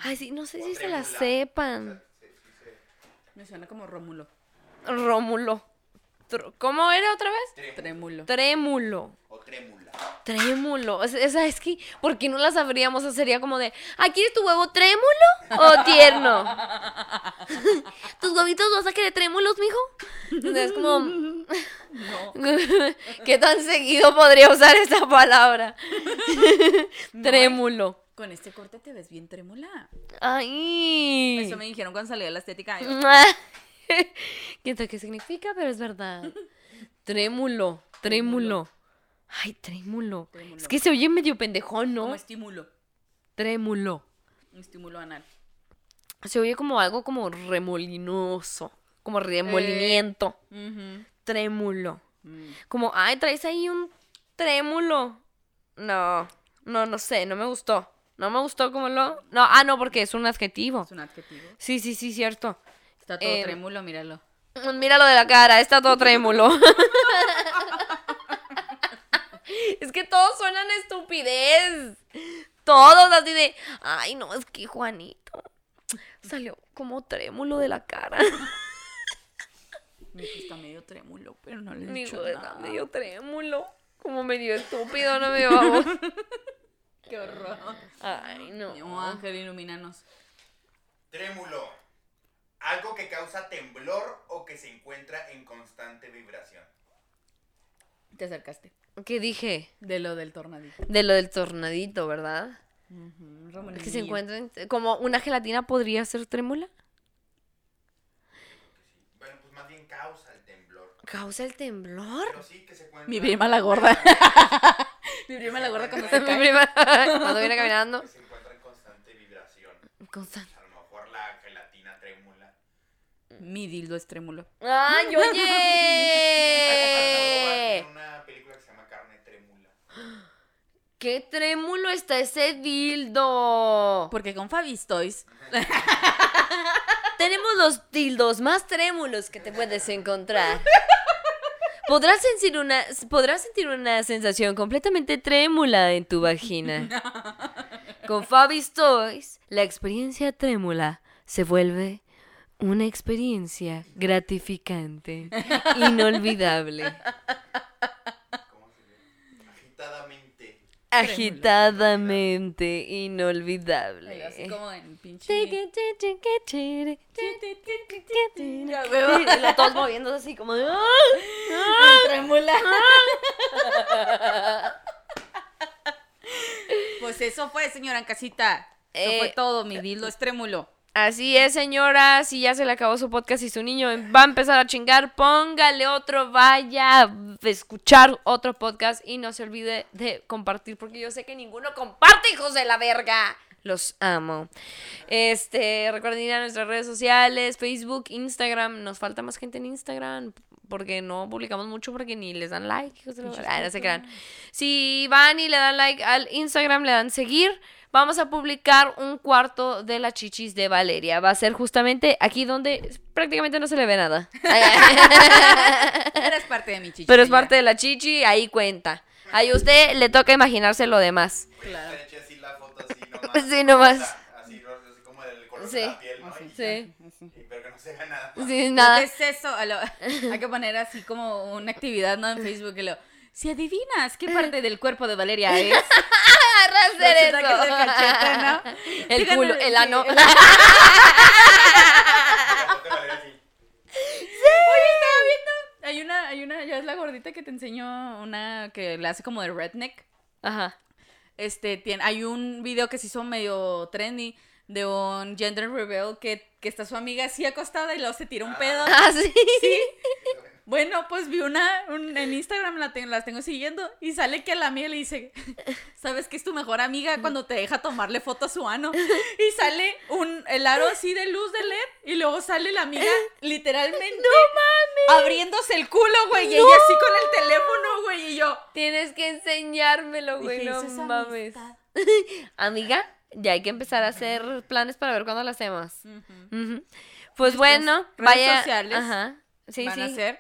Ay, sí, no sé O si se la sepan. Me suena como Rómulo. Rómulo. Tr- ¿Cómo era otra vez? Trémulo. Trémulo. Trémulo. O trémula. Trémulo. O sea, esa es que, ¿por qué no la sabríamos? O sea, sería como de, ¿ah, quieres tu huevo trémulo o tierno? <laughs> ¿Tus huevitos vas a querer trémulos, mijo? Entonces, es como, <laughs> No. <laughs> ¿qué tan seguido podría usar esta palabra? Trémulo. Con este corte te ves bien trémula. Ay. Eso me dijeron cuando salí de la estética. <laughs> <laughs> ¿Quién sabe qué significa? Pero es verdad. Trémulo, trémulo. Ay, trémulo. Trémulo. Es que se oye medio pendejón, ¿no? Como estímulo. Trémulo. Un estímulo anal. Se oye como algo como remolinoso. Como remolimiento. Ujú. Trémulo. Mm. Como, ay, traes ahí un trémulo. No, no, no sé, no me gustó. No me gustó como lo. No, ah, no, porque es un adjetivo. Es un adjetivo. Sí, sí, sí, cierto. Está todo Em, trémulo, míralo. Mira lo de la cara, está todo trémulo. <laughs> es que todos suenan estupidez. Todos así de, ay, no, es que Juanito salió como trémulo de la cara. Mi hijo está medio trémulo, pero no le he Mi dicho hijo está nada. medio trémulo. Como medio estúpido, no me vamos. <laughs> Qué horror. Ay, no. No, Ángel, ilumínanos. Trémulo. Algo que causa temblor o que se encuentra en constante vibración. Te acercaste. ¿Qué dije? De lo del tornadito. De lo del tornadito, ¿verdad? Ujú, Que se encuentran como una gelatina podría ser trémula. Bueno, pues más bien causa el temblor. ¿Causa el temblor? Pero sí que se encuentra. Mi prima la gorda. <laughs> Mi prima la gorda cuando <laughs> se Mi cae. prima, <laughs> cuando viene <laughs> caminando. Se encuentra en constante vibración. Constan- A lo mejor la gelatina trémula. Mi dildo es trémulo. ¡Ay, oye! una película que se llama Carne Trémula. <gasps> ¡Qué trémulo está ese dildo! Porque con Fabi's Toys. Tenemos los dildos más trémulos que te puedes encontrar. Podrás sentir una, podrás sentir una sensación completamente trémula en tu vagina. <laughs> Con Fabi's Toys, la experiencia trémula se vuelve una experiencia gratificante, <laughs> inolvidable, ¿Cómo se llama? Agitadamente. inolvidable. Así como en pinche. Los todos moviéndose así como de, ¡ah! Trémula. Pues eso fue, señora en casita. Eso Eh, fue todo. Mi dildo es trémulo. Así es, señora. Si ya se le acabó su podcast y su niño va a empezar a chingar, póngale otro, vaya a escuchar otro podcast y no se olvide de compartir, porque yo sé que ninguno comparte, hijos de la verga. Los amo. Este, recuerden ir a nuestras redes sociales, Facebook, Instagram. Nos falta más gente en Instagram porque no publicamos mucho porque ni les dan like, hijos de la verga. Ah, no se crean. Si van y le dan like al Instagram, le dan seguir, vamos a publicar un cuarto de las chichis de Valeria. Va a ser justamente aquí donde prácticamente no se le ve nada. <laughs> Eres parte de mi chichi. Pero es parte de la chichi, ahí cuenta. Ahí usted le toca imaginarse lo demás. Claro. así la foto así <laughs> nomás. Sí, nomás. Así, como del color Sí. de la piel, ¿no? Así. Y- Sí. y- pero que no se vea nada. Sin nada. ¿Qué es eso? Hay que poner así como una actividad ¿no? en <laughs> Facebook. Y lo, si adivinas qué parte del cuerpo de Valeria <laughs> es, Resulta eso. el <laughs> culo, el <laughs> sí, ano. foto de Valeria así. Hay una, hay una, ya es la gordita que te enseñó una que le hace como de redneck. Ajá. Este, tiene, hay un video que se hizo medio trendy de un gender reveal que, que está su amiga así acostada y luego se tira un pedo. Ah, sí. Bueno, pues vi una un- en Instagram, la tengo, las tengo siguiendo, y sale que a la amiga le dice, ¿sabes que es tu mejor amiga cuando te deja tomarle foto a su ano? Y sale un, el aro así de luz de LED, y luego sale la amiga literalmente abriéndose el culo, güey, y ella así con el teléfono, güey, y yo... Tienes que enseñármelo, güey. No "Eso es mames. amistad". <laughs> Amiga, ya hay que empezar a hacer planes para ver cuándo lo hacemos. Pues bueno, redes vaya. sociales Ajá. Sí, van sí. a ser,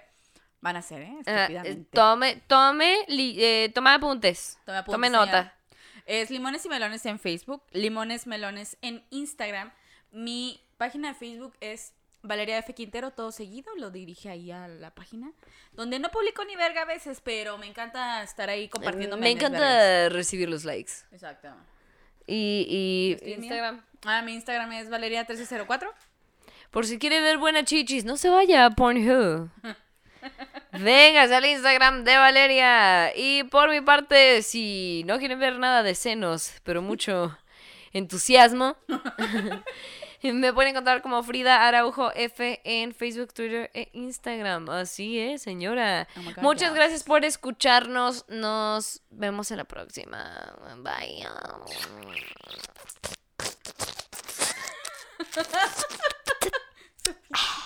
van a ser, ¿eh? Ajá, Estúpidamente. Tome, tome, li- eh, tome apuntes. Tome apuntes, Tome nota. Es Limones y Melones en Facebook, Limones Melones en Instagram. Mi página de Facebook es Valeria F. Quintero, todo seguido, lo dirige ahí a la página, donde no publico ni verga a veces, pero me encanta estar ahí compartiendo Me encanta vergas. recibir los likes. Exacto. Y, y. Instagram. Ah, mi Instagram es Valeria1304. Por si quiere ver buena chichis, no se vaya a Pornhub. <laughs> Venga, al Instagram de Valeria. Y por mi parte, si no quieren ver nada de senos, pero mucho entusiasmo, <laughs> me pueden encontrar como Frida Araujo F en Facebook, Twitter e Instagram. Así es, señora. Oh God, Muchas gracias por escucharnos. Nos vemos en la próxima. Bye. <laughs>